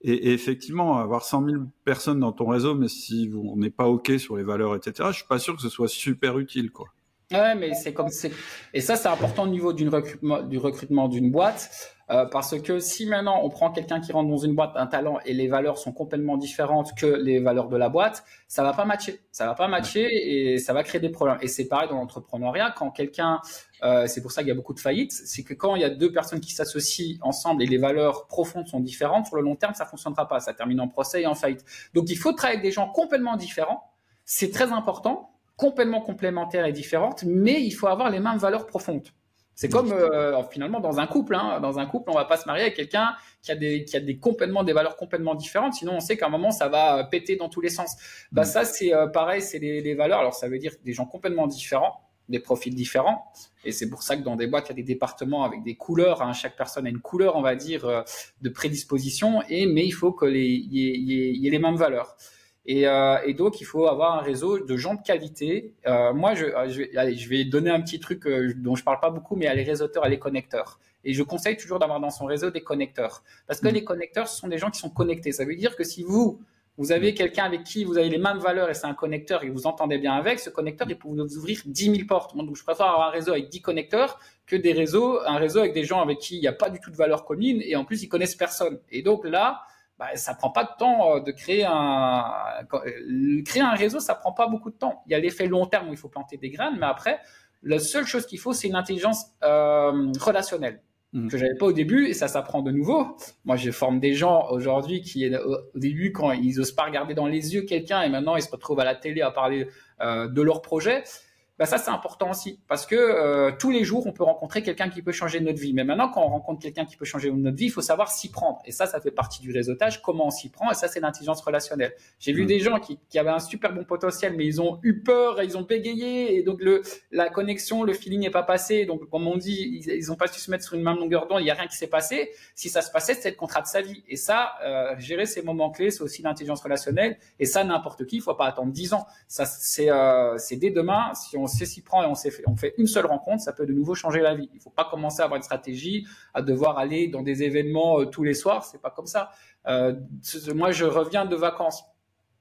Et, effectivement, avoir 100 000 personnes dans ton réseau, mais si on n'est pas OK sur les valeurs, etc., je suis pas sûr que ce soit super utile, quoi. Ouais, mais c'est comme c'est et ça c'est important au niveau d'une recrutement du recrutement d'une boîte euh, parce que si maintenant on prend quelqu'un qui rentre dans une boîte un talent et les valeurs sont complètement différentes que les valeurs de la boîte, ça va pas matcher, ça va pas matcher et ça va créer des problèmes. Et c'est pareil dans l'entrepreneuriat quand quelqu'un euh, c'est pour ça qu'il y a beaucoup de faillites, c'est que quand il y a deux personnes qui s'associent ensemble et les valeurs profondes sont différentes, sur le long terme ça fonctionnera pas, ça termine en procès et en faillite. Donc il faut travailler avec des gens complètement différents, c'est très important complètement complémentaires et différentes, mais il faut avoir les mêmes valeurs profondes. C'est comme euh, finalement dans un couple. Hein. Dans un couple, on va pas se marier avec quelqu'un qui a des qui a des complètement des valeurs complètement différentes. Sinon, on sait qu'à un moment ça va euh, péter dans tous les sens. Bah mm. ça c'est euh, pareil, c'est les, les, valeurs. Alors ça veut dire des gens complètement différents, des profils différents. Et c'est pour ça que dans des boîtes il y a des départements avec des couleurs. Hein. Chaque personne a une couleur, on va dire, de prédisposition. Et mais il faut que les y ait, y ait les mêmes valeurs. Et, euh, et, donc, il faut avoir un réseau de gens de qualité. Euh, moi, je, euh, je, vais, allez, je vais donner un petit truc euh, dont je parle pas beaucoup, mais à les réseauteurs, à les connecteurs. Et je conseille toujours d'avoir dans son réseau des connecteurs. Parce que mmh. les connecteurs, ce sont des gens qui sont connectés. Ça veut dire que si vous, vous avez mmh. quelqu'un avec qui vous avez les mêmes valeurs et c'est un connecteur et vous entendez bien avec, ce connecteur, il peut vous ouvrir 10 000 portes. Donc, je préfère avoir un réseau avec 10 connecteurs que des réseaux, un réseau avec des gens avec qui il n'y a pas du tout de valeur commune et en plus, ils connaissent personne. Et donc là, bah, ça prend pas de temps euh, de créer un euh, créer un réseau, ça prend pas beaucoup de temps. Il y a l'effet long terme où il faut planter des graines, mais après, la seule chose qu'il faut, c'est une intelligence euh, relationnelle mmh. que j'avais pas au début et ça s'apprend de nouveau. Moi, je forme des gens aujourd'hui qui au début quand ils osent pas regarder dans les yeux quelqu'un et maintenant ils se retrouvent à la télé à parler euh, de leur projet bah ça c'est important aussi parce que euh, tous les jours on peut rencontrer quelqu'un qui peut changer notre vie. Mais maintenant quand on rencontre quelqu'un qui peut changer notre vie, il faut savoir s'y prendre. Et ça, ça fait partie du réseautage. Comment on s'y prend Et ça, c'est l'intelligence relationnelle. J'ai vu mmh. des gens qui, qui, avaient un super bon potentiel, mais ils ont eu peur, ils ont bégayé, et donc le la connexion, le feeling n'est pas passé. Donc comme on dit, ils, ils ont pas su se mettre sur une même longueur d'onde. Il y a rien qui s'est passé. Si ça se passait, c'était le contrat de sa vie. Et ça, euh, gérer ces moments clés, c'est aussi l'intelligence relationnelle. Et ça, n'importe qui, il faut pas attendre dix ans. Ça, c'est euh, c'est dès demain. Si on on sait s'y prendre et on, fait, on fait une seule rencontre, ça peut de nouveau changer la vie. Il ne faut pas commencer à avoir une stratégie, à devoir aller dans des événements euh, tous les soirs. C'est pas comme ça. Euh, moi, je reviens de vacances.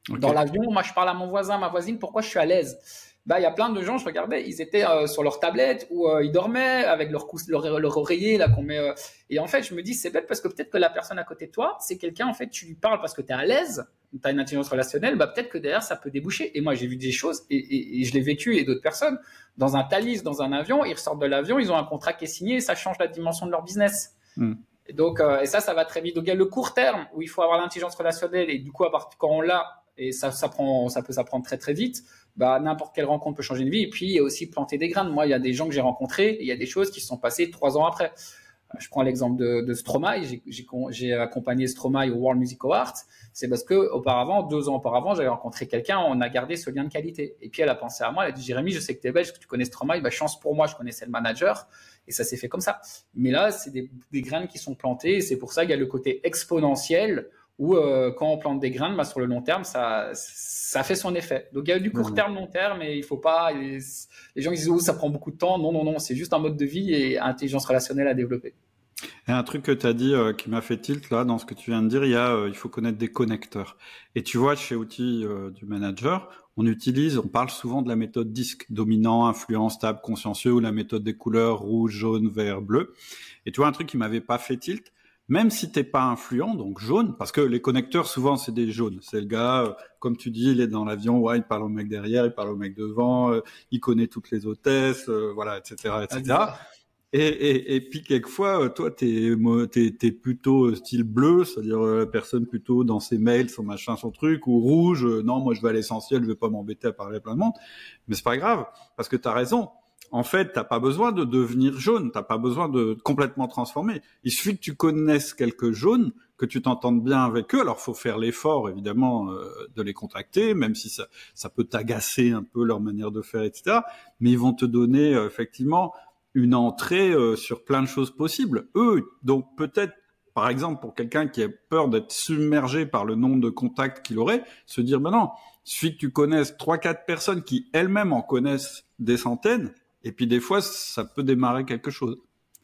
Dans l'avion, moi, je parle à mon voisin, ma voisine, pourquoi je suis à l'aise? Bah, il y a plein de gens, je regardais, ils étaient euh, sur leur tablette ou euh, ils dormaient avec leur, leur, leur oreiller là qu'on met. Euh, et en fait, je me dis c'est bête parce que peut-être que la personne à côté de toi, c'est quelqu'un en fait, tu lui parles parce que tu es à l'aise, tu as une intelligence relationnelle, bah peut-être que derrière ça peut déboucher. Et moi, j'ai vu des choses et, et, je l'ai vécu et d'autres personnes dans un Thalys, dans un avion, ils ressortent de l'avion, ils ont un contrat qui est signé et ça change la dimension de leur business. Hmm. Et donc, et ça, ça va très vite. Donc, il y a le court terme où il faut avoir l'intelligence relationnelle et du coup, à partir quand on l'a, et ça, ça prend, ça peut s'apprendre très très vite bah, n'importe quelle rencontre peut changer une vie. Et puis, il y a aussi planter des graines. Moi, il y a des gens que j'ai rencontrés il y a des choses qui se sont passées trois ans après. Euh, je prends l'exemple de, de Stromae. J'ai accompagné Stromae au World Music Awards. C'est parce que auparavant, deux ans auparavant, j'avais rencontré quelqu'un, on a gardé ce lien de qualité. Et puis elle a pensé à moi, elle a dit Jérémy, je sais que tu es belge, que tu connais Stromae, bah, chance pour moi, je connaissais le manager. Et ça s'est fait comme ça. Mais là, c'est des, des graines qui sont plantées. C'est pour ça qu'il y a le côté exponentiel où euh, quand on plante des graines, bah, sur le long terme, ça, ça fait son effet. Donc il y a du court mmh. terme, long terme, mais il faut pas. Les, gens disent oh, ça prend beaucoup de temps. Non, non, non, c'est juste un mode de vie et intelligence relationnelle à développer. Et un truc que tu as dit euh, qui m'a fait tilt là dans ce que tu viens de dire, il y a euh, il faut connaître des connecteurs. Et tu vois chez outils du manager, on utilise, on parle souvent de la méthode DISC, dominant, influent, stable, consciencieux, ou la méthode des couleurs rouge, jaune, vert, bleu. Et tu vois un truc qui m'avait pas fait tilt, même si t'es pas influent, donc jaune, parce que les connecteurs souvent c'est des jaunes. C'est le gars, euh, comme tu dis, il est dans l'avion, ouais, il parle au mec derrière, il parle au mec devant, euh, il connaît toutes les hôtesses, euh, voilà, etc., etc. Et, et, et, puis quelquefois, toi, t'es es, plutôt style bleu, c'est-à-dire la personne plutôt dans ses mails, son machin, son truc, ou rouge. non, moi je vais à l'essentiel, je vais pas m'embêter à parler à plein de monde. Mais c'est pas grave, parce que t'as raison en fait, t'as pas besoin de devenir jaune, t'as pas besoin de complètement transformer. Il suffit que tu connaisses quelques jaunes, que tu t'entendes bien avec eux. Alors, faut faire l'effort, évidemment, euh, de les contacter, même si ça, ça peut t'agacer un peu leur manière de faire, etc. Mais ils vont te donner euh, effectivement une entrée euh, sur plein de choses possibles. Eux, donc peut-être, par exemple, pour quelqu'un qui a peur d'être submergé par le nombre de contacts qu'il aurait, se dire, ben non, il suffit que tu connaisses trois, quatre personnes qui elles-mêmes en connaissent des centaines et puis des fois, ça peut démarrer quelque chose.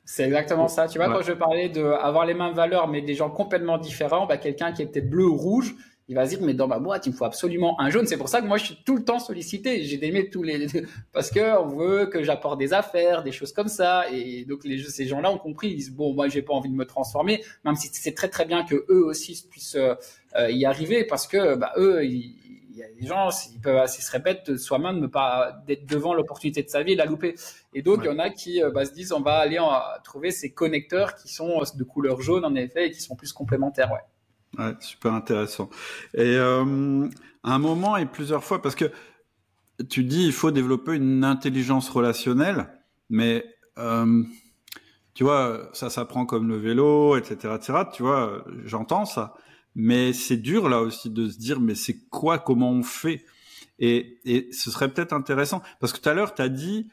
C'est exactement ça. Tu vois, quand je parlais d'avoir les mêmes valeurs, mais des gens complètement différents, bah, quelqu'un qui est peut-être bleu ou rouge, il va se dire, mais dans ma boîte, il me faut absolument un jaune. C'est pour ça que moi, je suis tout le temps sollicité. J'ai aimé tous les, parce que on veut que j'apporte des affaires, des choses comme ça. Et donc, les, ces gens-là ont compris. Ils disent, bon, moi, j'ai pas envie de me transformer, même si c'est très, très bien que eux aussi puissent euh, y arriver parce que, bah, eux, ils, y a des gens, ils peuvent, se serait bête soi-même de ne pas d'être devant l'opportunité de sa vie et la louper. Et donc, il y en a qui euh, bah, se disent, on va aller en, trouver ces connecteurs qui sont de couleur jaune, en effet, et qui sont plus complémentaires. Ouais. Ouais, super intéressant. Et euh, à un moment et plusieurs fois, parce que tu dis il faut développer une intelligence relationnelle, mais euh, tu vois, ça s'apprend comme le vélo, etc., etc. Tu vois, j'entends ça. Mais c'est dur là aussi de se dire, mais c'est quoi, comment on fait? Et, et ce serait peut-être intéressant, parce que tout à l'heure, tu as dit,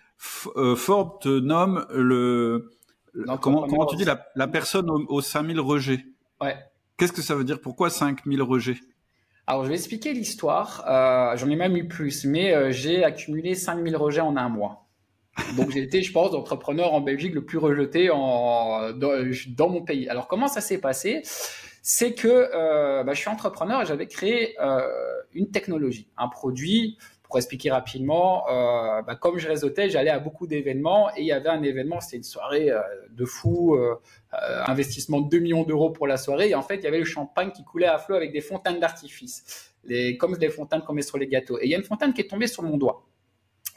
euh, Forbes te nomme le... comment, comment tu dis la, la personne aux, 5000 rejets? Ouais. Qu'est-ce que ça veut dire? Pourquoi 5000 rejets? Alors, je vais expliquer l'histoire. Euh, J'en ai même eu plus, mais euh, j'ai accumulé 5000 rejets en un mois. Donc, j'ai été, je pense, l'entrepreneur en Belgique le plus rejeté en, dans, dans mon pays. Alors, comment ça s'est passé? C'est que euh, bah, je suis entrepreneur et j'avais créé euh, une technologie, un produit. Pour expliquer rapidement, euh, bah, comme je réseautais, j'allais à beaucoup d'événements et il y avait un événement, c'était une soirée de fou, investissement de 2 millions d'euros pour la soirée. Et en fait, il y avait le champagne qui coulait à flot avec des fontaines d'artifice, comme des fontaines qu'on met sur les gâteaux. Et il y a une fontaine qui est tombée sur mon doigt.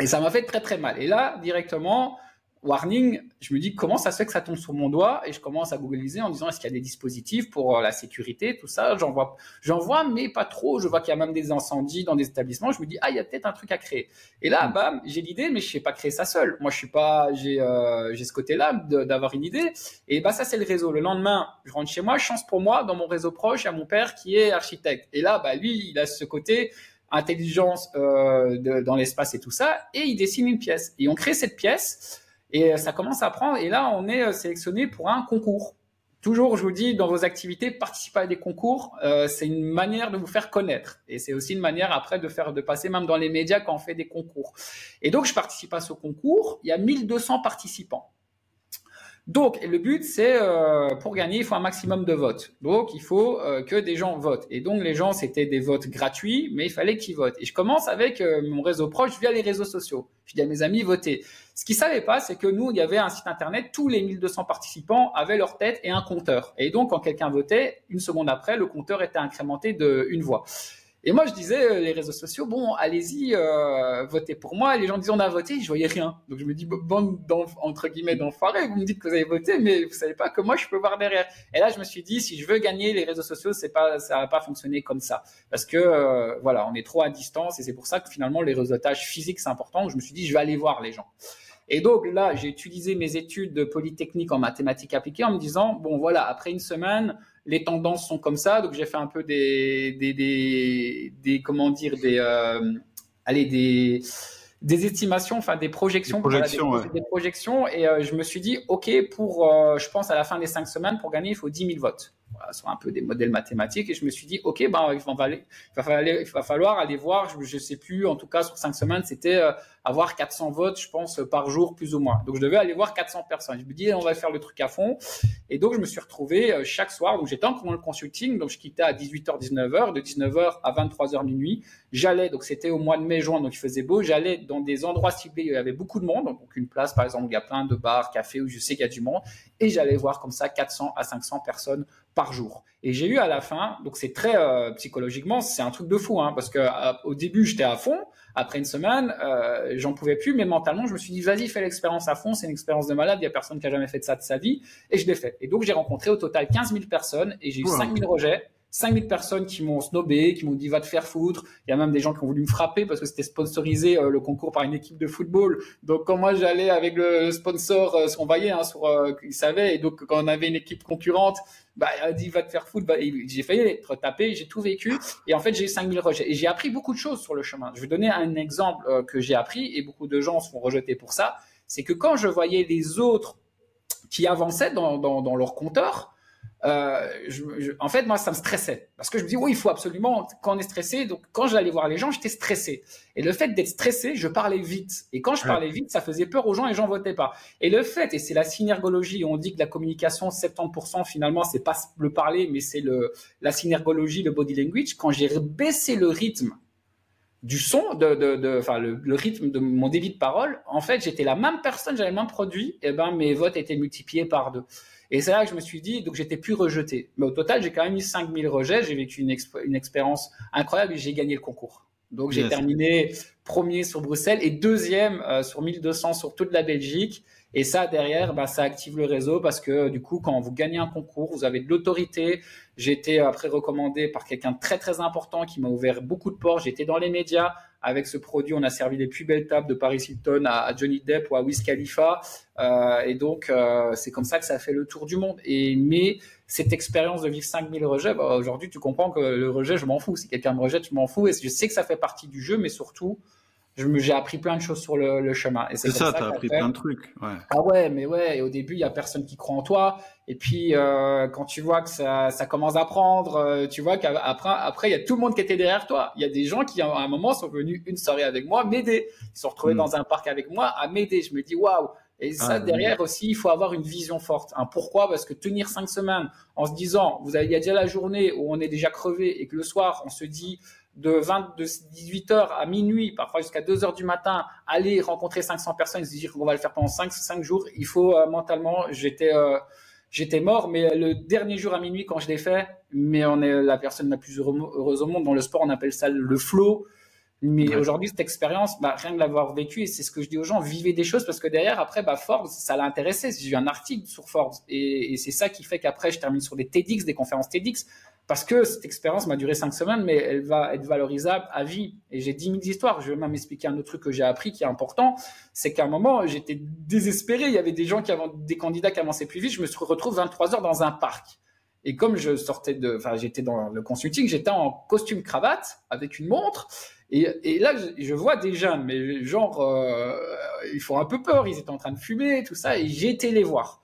Et ça m'a fait très très mal. Et là, directement, warning, je me dis comment ça se fait que ça tombe sur mon doigt et je commence à googliser en disant est-ce qu'il y a des dispositifs pour euh, la sécurité, tout ça? J'en vois, j'en vois, mais pas trop. Je vois qu'il y a même des incendies dans des établissements. Je me dis ah il y a peut-être un truc à créer. Et là, mm. bam, j'ai l'idée, mais je sais pas créer ça seul. Moi je suis pas, j'ai euh, j'ai ce côté-là d'avoir une idée. Et bah ça c'est le réseau. Le lendemain, je rentre chez moi, chance pour moi, dans mon réseau proche, il y a mon père qui est architecte. Et là, bah lui, il a ce côté intelligence euh, dans l'espace et tout ça, et il dessine une pièce. Et on crée cette pièce. Et euh, ça commence à prendre. Et là, on est euh, sélectionné pour un concours. Toujours, je vous dis, dans vos activités, participez à des concours. Euh, c'est une manière de vous faire connaître. Et c'est aussi une manière après de faire, de passer même dans les médias quand on fait des concours. Et donc, je participe à ce concours. Il y a 1200 participants. Donc, le but, c'est euh, pour gagner, il faut un maximum de votes. Donc, il faut euh, que des gens votent. Et donc, les gens, c'était des votes gratuits, mais il fallait qu'ils votent. Et je commence avec euh, mon réseau proche via les réseaux sociaux. Je dis à mes amis, votez. Ce qu'ils savaient pas, c'est que nous, il y avait un site internet, tous les 1200 participants avaient leur tête et un compteur. Et donc, quand quelqu'un votait, une seconde après, le compteur était incrémenté de une voix. Et moi, je disais, euh, les réseaux sociaux, bon, allez-y, euh, votez pour moi. Les gens disaient, on a voté, je voyais rien. Donc je me dis, bande entre guillemets d'enfoirés, vous me dites que vous avez voté, mais vous savez pas que moi, je peux voir derrière. Et là, je me suis dit, si je veux gagner les réseaux sociaux, c'est pas, ça va pas fonctionner comme ça. Parce que, euh, voilà, on est trop à distance et c'est pour ça que finalement, les réseautages physiques, c'est important. Je me suis dit, je vais aller voir les gens. Et donc là, j'ai utilisé mes études de polytechnique en mathématiques appliquées en me disant, bon voilà, après une semaine, les tendances sont comme ça. Donc j'ai fait un peu des, des, des, des comment dire, des, euh, allez, des, des estimations, enfin des projections, des projections, des, projections et euh, je me suis dit, ok, pour, euh, je pense à la fin des cinq semaines, pour gagner, il faut 10 000 votes. Sur un peu des modèles mathématiques et je me suis dit ok ben il va, falloir, aller voir je, je sais plus en tout cas sur cinq semaines c'était euh, avoir 400 votes je pense par jour plus ou moins. Donc je devais aller voir 400 personnes. Je me dis on va faire le truc à fond. Et donc je me suis retrouvé euh, chaque soir. Donc j'étais encore dans le consulting. Donc je quittais à 18h 19h de 19h à 23h minuit. J'allais donc c'était au mois de mai juin donc il faisait beau. J'allais dans des endroits ciblés il y avait beaucoup de monde. Donc une place par exemple il y a plein de bars cafés où je sais qu'il y a du monde. Et j'allais voir comme ça 400 à 500 personnes par jour. Et j'ai eu à la fin, donc c'est très euh, psychologiquement, c'est un truc de fou, hein, parce que euh, au début j'étais à fond, après une semaine euh, j'en pouvais plus, mais mentalement je me suis dit vas-y fais l'expérience à fond, c'est une expérience de malade, il y a personne qui a jamais fait de ça de sa vie, et je l'ai fait. Et donc j'ai rencontré au total 15 000 personnes et j'ai eu 5 000 rejets. 5000 personnes qui m'ont snobé, qui m'ont dit va te faire foutre. Il y a même des gens qui ont voulu me frapper parce que c'était sponsorisé euh, le concours par une équipe de football. Donc quand moi j'allais avec le sponsor, euh, on voyait, hein, sur, euh, il savait. Et donc quand on avait une équipe concurrente, bah a dit va te faire foutre. J'ai failli être tapé, j'ai tout vécu. Et en fait j'ai eu 5000 rejets. Et j'ai appris beaucoup de choses sur le chemin. Je vais donner un exemple euh, que j'ai appris et beaucoup de gens se font rejeter pour ça. C'est que quand je voyais les autres qui avançaient dans leur compteur, euh, je, en fait, moi, ça me stressait. Parce que je me dis, oui, il faut absolument, quand on est stressé, donc quand j'allais voir les gens, j'étais stressé. Et le fait d'être stressé, je parlais vite. Et quand je parlais vite, ça faisait peur aux gens et les gens votaient pas. Et le fait, et c'est la synergologie, on dit que la communication, 70% finalement, c'est pas le parler, mais c'est le, la synergologie, le body language. Quand j'ai baissé le rythme du son, de, de, de enfin le, le, rythme de mon débit de parole, en fait, j'étais la même personne, j'avais le même produit, et ben mes votes étaient multipliés par deux. Et c'est là que je me suis dit, donc j'étais plus rejeté. Mais au total, j'ai quand même eu 5000 rejets. J'ai vécu une, une expérience incroyable et j'ai gagné le concours. Donc j'ai terminé premier sur Bruxelles et deuxième euh, sur 1200 sur toute la Belgique. Et ça, derrière, bah, ça active le réseau parce que du coup, quand vous gagnez un concours, vous avez de l'autorité. J'ai été après recommandé par quelqu'un très très important qui m'a ouvert beaucoup de portes. J'étais dans les médias. Avec ce produit, on a servi les plus belles tables de Paris Hilton à, Johnny Depp ou à Wiz Khalifa. Euh, et donc, euh, c'est comme ça que ça fait le tour du monde. Et mais cette expérience de vivre 5000 rejets, bah, aujourd'hui, tu comprends que le rejet, je m'en fous. Si quelqu'un me rejette, je m'en fous. Et je sais que ça fait partie du jeu, mais surtout, j'ai appris plein de choses sur le, le chemin. c'est ça, tu as appris plein de trucs. Ouais. Ah ouais, mais ouais, et au début, il y a personne qui croit en toi. Et puis, euh, quand tu vois que ça, ça commence à prendre, euh, tu vois qu'après, après, il y a tout le monde qui était derrière toi. Il y a des gens qui, à un moment, sont venus une soirée avec moi, m'aider. Ils se sont retrouvés mm. dans un parc avec moi à m'aider. Je me dis, waouh! Et ça, ah, derrière aussi, il faut avoir une vision forte. Hein. Pourquoi Parce que tenir cinq semaines en se disant, vous avez, il y a déjà la journée où on est déjà crevé et que le soir, on se dit, de, 20, de 18h à minuit, parfois jusqu'à 2h du matin, aller rencontrer 500 personnes et se dire qu'on va le faire pendant 5, 5 jours, il faut euh, mentalement, j'étais euh, j'étais mort, mais le dernier jour à minuit quand je l'ai fait, mais on est la personne la plus heureuse au monde. Dans le sport, on appelle ça le flow. Mais aujourd'hui, cette expérience, bah, rien que l'avoir vécu, et c'est ce que je dis aux gens, vivez des choses parce que derrière, après, bah, Forbes, ça l'a intéressé. J'ai eu un article sur Forbes et, et c'est ça qui fait qu'après, je termine sur des TEDx, des conférences TEDx parce que cette expérience m'a duré cinq semaines, mais elle va être valorisable à vie. Et j'ai dix mille histoires. Je vais même expliquer un autre truc que j'ai appris qui est important, c'est qu'à un moment, j'étais désespéré. Il y avait des gens qui avaient, des candidats qui avançaient plus vite. Je me suis retrouvé 23 heures dans un parc. Et comme je sortais de, enfin, j'étais dans le consulting, j'étais en costume cravate avec une montre. Et, et là, je, vois des jeunes, mais genre, euh, ils font un peu peur. Ils étaient en train de fumer, tout ça. Et j'ai été les voir.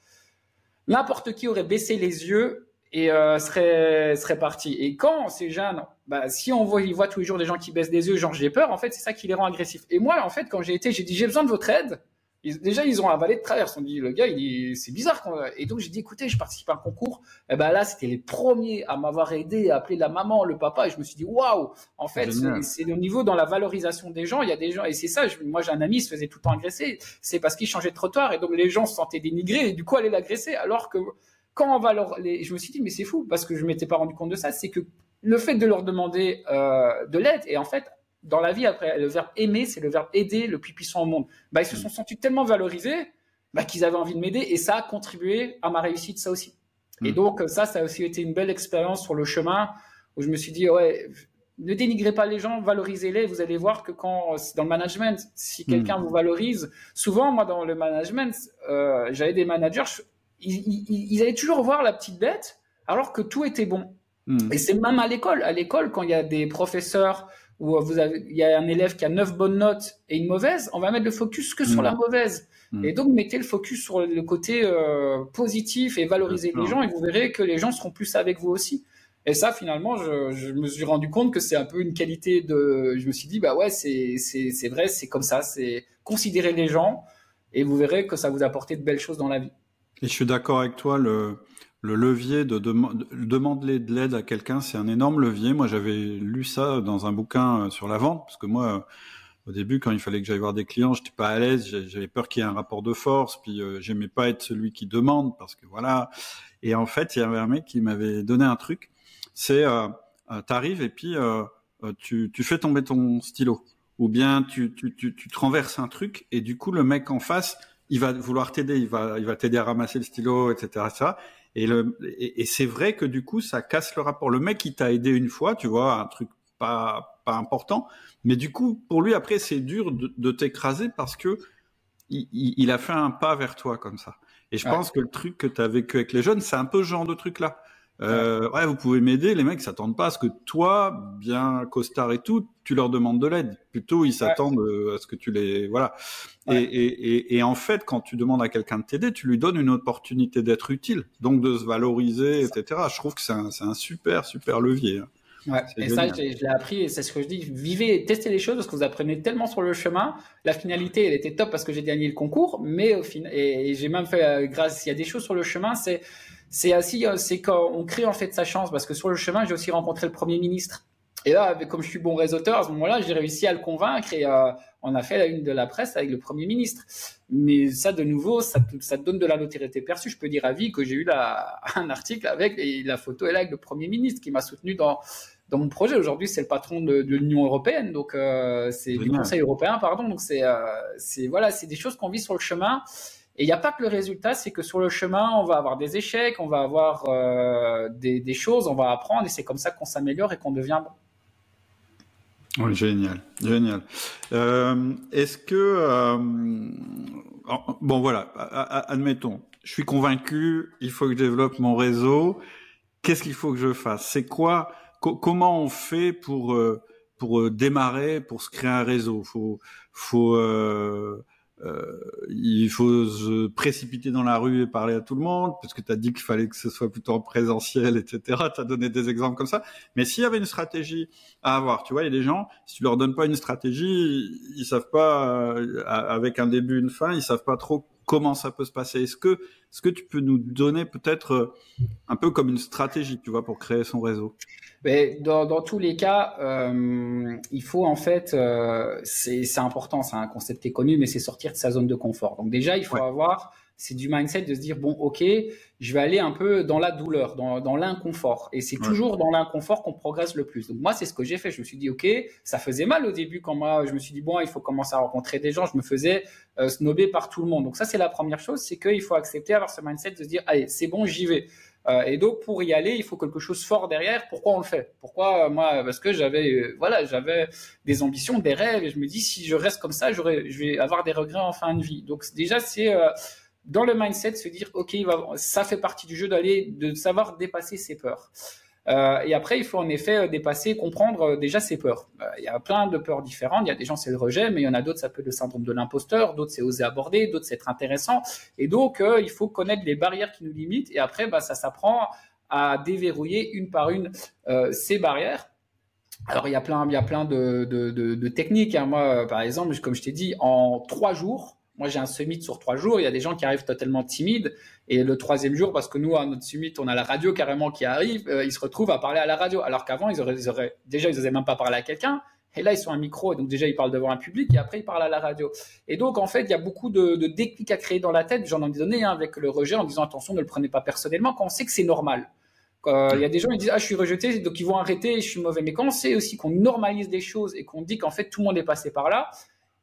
N'importe qui aurait baissé les yeux et euh, serait serait parti. Et quand ces jeunes, bah, si on voit, ils voient tous les jours des gens qui baissent des yeux, genre j'ai peur, en fait, c'est ça qui les rend agressifs. Et moi, en fait, quand j'ai été, j'ai dit j'ai besoin de votre aide. déjà, ils ont avalé de travers. Ont dit le gars, il c'est bizarre. Et donc j'ai dit écoutez, je participe à un concours. Et ben là, c'était les premiers à m'avoir aidé, à appeler la maman, le papa. Et je me suis dit waouh. En fait, c'est au niveau dans la valorisation des gens. Il y a des gens et c'est ça. moi, j'ai un ami, il se faisait tout le temps agresser. C'est parce qu'il changeait de trottoir et donc les gens se sentaient dénigrés et du coup allaient l'agresser alors que quand on va leur, les, je me suis dit mais c'est fou parce que je m'étais pas rendu compte de ça, c'est que le fait de leur demander euh, de l'aide et en fait dans la vie après le verbe aimer c'est le verbe aider le plus puissant au monde. Bah ils se sont sentis tellement valorisés bah, qu'ils avaient envie de m'aider et ça a contribué à ma réussite ça aussi. Et mm. donc ça ça a aussi été une belle expérience sur le chemin où je me suis dit ouais ne dénigrez pas les gens, valorisez-les. Vous allez voir que quand dans le management, si mm. quelqu'un vous valorise, souvent moi dans le management, euh, j'avais des managers, ils, ils, allaient toujours voir la petite bête alors que tout était bon. Hmm. Et c'est même à l'école. À l'école, quand il y a des professeurs où vous avez, il y a un élève qui a neuf bonnes notes et une mauvaise, on va mettre le focus que sur la mm. mauvaise. Mm. Et donc, mettez le focus sur le côté euh, positif et valorisez les gens et vous verrez que les gens seront plus avec vous aussi. Et ça, finalement, je, je me suis rendu compte que c'est un peu une qualité de. Je me suis dit, bah ouais, c'est c'est vrai, c'est comme ça, c'est considérer les gens et vous verrez que ça vous apporter de belles choses dans la vie. Et je suis d'accord avec toi, le le levier de, demander de l'aide à quelqu'un, c'est un énorme levier. Moi, j'avais lu ça dans un bouquin euh, sur la vente, parce que moi, euh, au début, quand il fallait que j'aille voir des clients, j'étais pas à l'aise, j'avais peur qu'il y ait un rapport de force, puis euh, j'aimais pas être celui qui demande, parce que voilà. Et en fait, il y avait un mec qui m'avait donné un truc. C'est, euh, t'arrives et puis tu, tu fais tomber ton stylo, ou bien tu, tu, tu, tu te renverses un truc, et du coup, le mec en face, il va vouloir t'aider, il va, il va t'aider à ramasser le stylo, etc., etc. Et, le, et, c'est vrai que du coup, ça casse le rapport. Le mec, il t'a aidé une fois, tu vois, un truc pas, pas important. Mais du coup, pour lui, après, c'est dur de, de t'écraser parce que il, il, a fait un pas vers toi comme ça. Et je pense que le truc que tu as vécu avec les jeunes, c'est un peu ce genre de truc-là. Euh, ouais, vous pouvez m'aider. Les mecs s'attendent pas à ce que toi, bien costard et tout, tu leur demandes de l'aide. Plutôt, ils s'attendent euh, à ce que tu les, voilà. Et, et, et, en fait, quand tu demandes à quelqu'un de t'aider, tu lui donnes une opportunité d'être utile, donc de se valoriser, etc. Je trouve que c'est un, un, super, super levier. Hein. Ouais, et ça, je l'ai appris, et c'est ce que je dis. Vivez, testez les choses parce que vous apprenez tellement sur le chemin. La finalité, elle était top parce que j'ai gagné le concours, mais au final, et, j'ai même fait, euh, grâce, il y a des choses sur le chemin, c'est, c'est aussi, euh, c'est quand on crée en fait sa chance parce que sur le chemin, j'ai aussi rencontré le premier ministre. Et là, comme je suis bon réseauteur, à ce moment-là, j'ai réussi à le convaincre et euh, on a fait la une de la presse avec le Premier ministre. Mais ça, de nouveau, ça te, ça donne de la notoriété perçue. Je peux dire à vie que j'ai eu la, un article avec, et la photo est là avec le Premier ministre qui m'a soutenu dans, dans mon projet. Aujourd'hui, c'est le patron de, de l'Union européenne, donc euh, c'est du Conseil européen, pardon. Donc c'est, euh, c'est voilà, c'est des choses qu'on vit sur le chemin. Et il n'y a pas que le résultat, c'est que sur le chemin, on va avoir des échecs, on va avoir euh, des, choses, on va apprendre, et c'est comme ça qu'on s'améliore et qu'on devient bon. Oui, génial, génial. Euh, Est-ce que euh, bon voilà, admettons, je suis convaincu, il faut que je développe mon réseau. Qu'est-ce qu'il faut que je fasse? C'est quoi Comment on fait pour pour démarrer, pour se créer un réseau? Faut il faut se précipiter dans la rue et parler à tout le monde, parce que tu as dit qu'il fallait que ce soit plutôt en présentiel, etc. Tu as donné des exemples comme ça. Mais s'il y avait une stratégie à avoir, tu vois, il y a des gens, si tu leur donnes pas une stratégie, ils savent pas, euh, avec un début, une fin, ils savent pas trop comment ça peut se passer. Est-ce que, est-ce que tu peux nous donner peut-être euh, un peu comme une stratégie, tu vois, pour créer son réseau? Mais dans, dans, tous les cas, euh, il faut en fait, euh, c'est important, c'est un concept qui est connu, mais c'est sortir de sa zone de confort. Donc déjà, il faut avoir, c'est du mindset de se dire bon, ok, je vais aller un peu dans la douleur, dans, dans l'inconfort, et c'est toujours dans l'inconfort qu'on progresse le plus. Donc moi, c'est ce que j'ai fait. Je me suis dit ok, ça faisait mal au début quand moi, je me suis dit bon, il faut commencer à rencontrer des gens. Je me faisais euh, snobber par tout le monde. Donc ça, c'est la première chose, c'est qu'il faut accepter avoir ce mindset de se dire allez, c'est bon, j'y vais. Euh, et donc pour y aller, il faut quelque chose fort derrière. Pourquoi on le fait? Pourquoi euh, moi Parce que j'avais euh, voilà, j'avais des ambitions, des rêves, et je me dis si je reste comme ça, j'aurais, je vais avoir des regrets en fin de vie. Donc déjà c'est dans le mindset se dire ok, ça fait partie du jeu d'aller de savoir dépasser ses peurs. Euh, et après, il faut en effet euh, dépasser, comprendre euh, déjà ses peurs. il y a plein de peurs différentes. Il y a des gens, c'est le rejet, mais il y en a d'autres, ça peut être le syndrome de l'imposteur, d'autres, c'est oser aborder, d'autres, c'est être intéressant. Et donc, il faut connaître les barrières qui nous limitent. Et après, bah, ça s'apprend à déverrouiller une par une ces barrières. Alors, il y a plein, il y a plein de, techniques. Hein. Moi, par exemple, comme je t'ai dit, en trois jours, moi, j'ai un summit sur trois jours. Il y a des gens qui arrivent totalement timides. Et le troisième jour, parce que nous, à notre summit, on a la radio carrément qui arrive, euh, ils se retrouvent à parler à la radio. Alors qu'avant, ils auraient, déjà, ils n'osaient même pas parler à quelqu'un. Et là, ils sont un micro, donc déjà, ils parlent devant un public, et après, ils parlent à la radio. Et donc, en fait, il y a beaucoup de, de déclics à créer dans la tête. J'en ai donné hein, avec le rejet en disant attention, ne le prenez pas personnellement, quand on sait que c'est normal. Il y a des gens qui disent ah je suis rejeté donc ils vont arrêter je suis mauvais mais quand on sait aussi qu'on normalise des choses et qu'on dit qu'en fait tout le monde est passé par là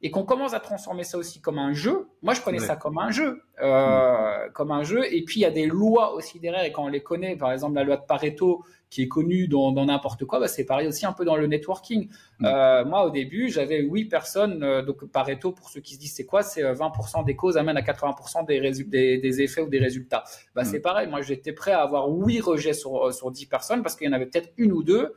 et qu'on commence à transformer ça aussi comme un jeu, moi je prenais ça comme un jeu, euh, comme un jeu. Et puis il y a des lois aussi derrière, et quand on les connaît, par exemple la loi de Pareto, qui est connue dans n'importe quoi, bah, c'est pareil aussi un peu dans le networking. Mm. Euh, moi au début, j'avais huit personnes, euh, donc Pareto, pour ceux qui se disent c'est quoi, c'est 20% des causes amènent à 80% des, des, des, effets ou des résultats. Bah, mm. C'est pareil, moi j'étais prêt à avoir huit rejets sur, sur 10 personnes parce qu'il y en avait peut-être une ou deux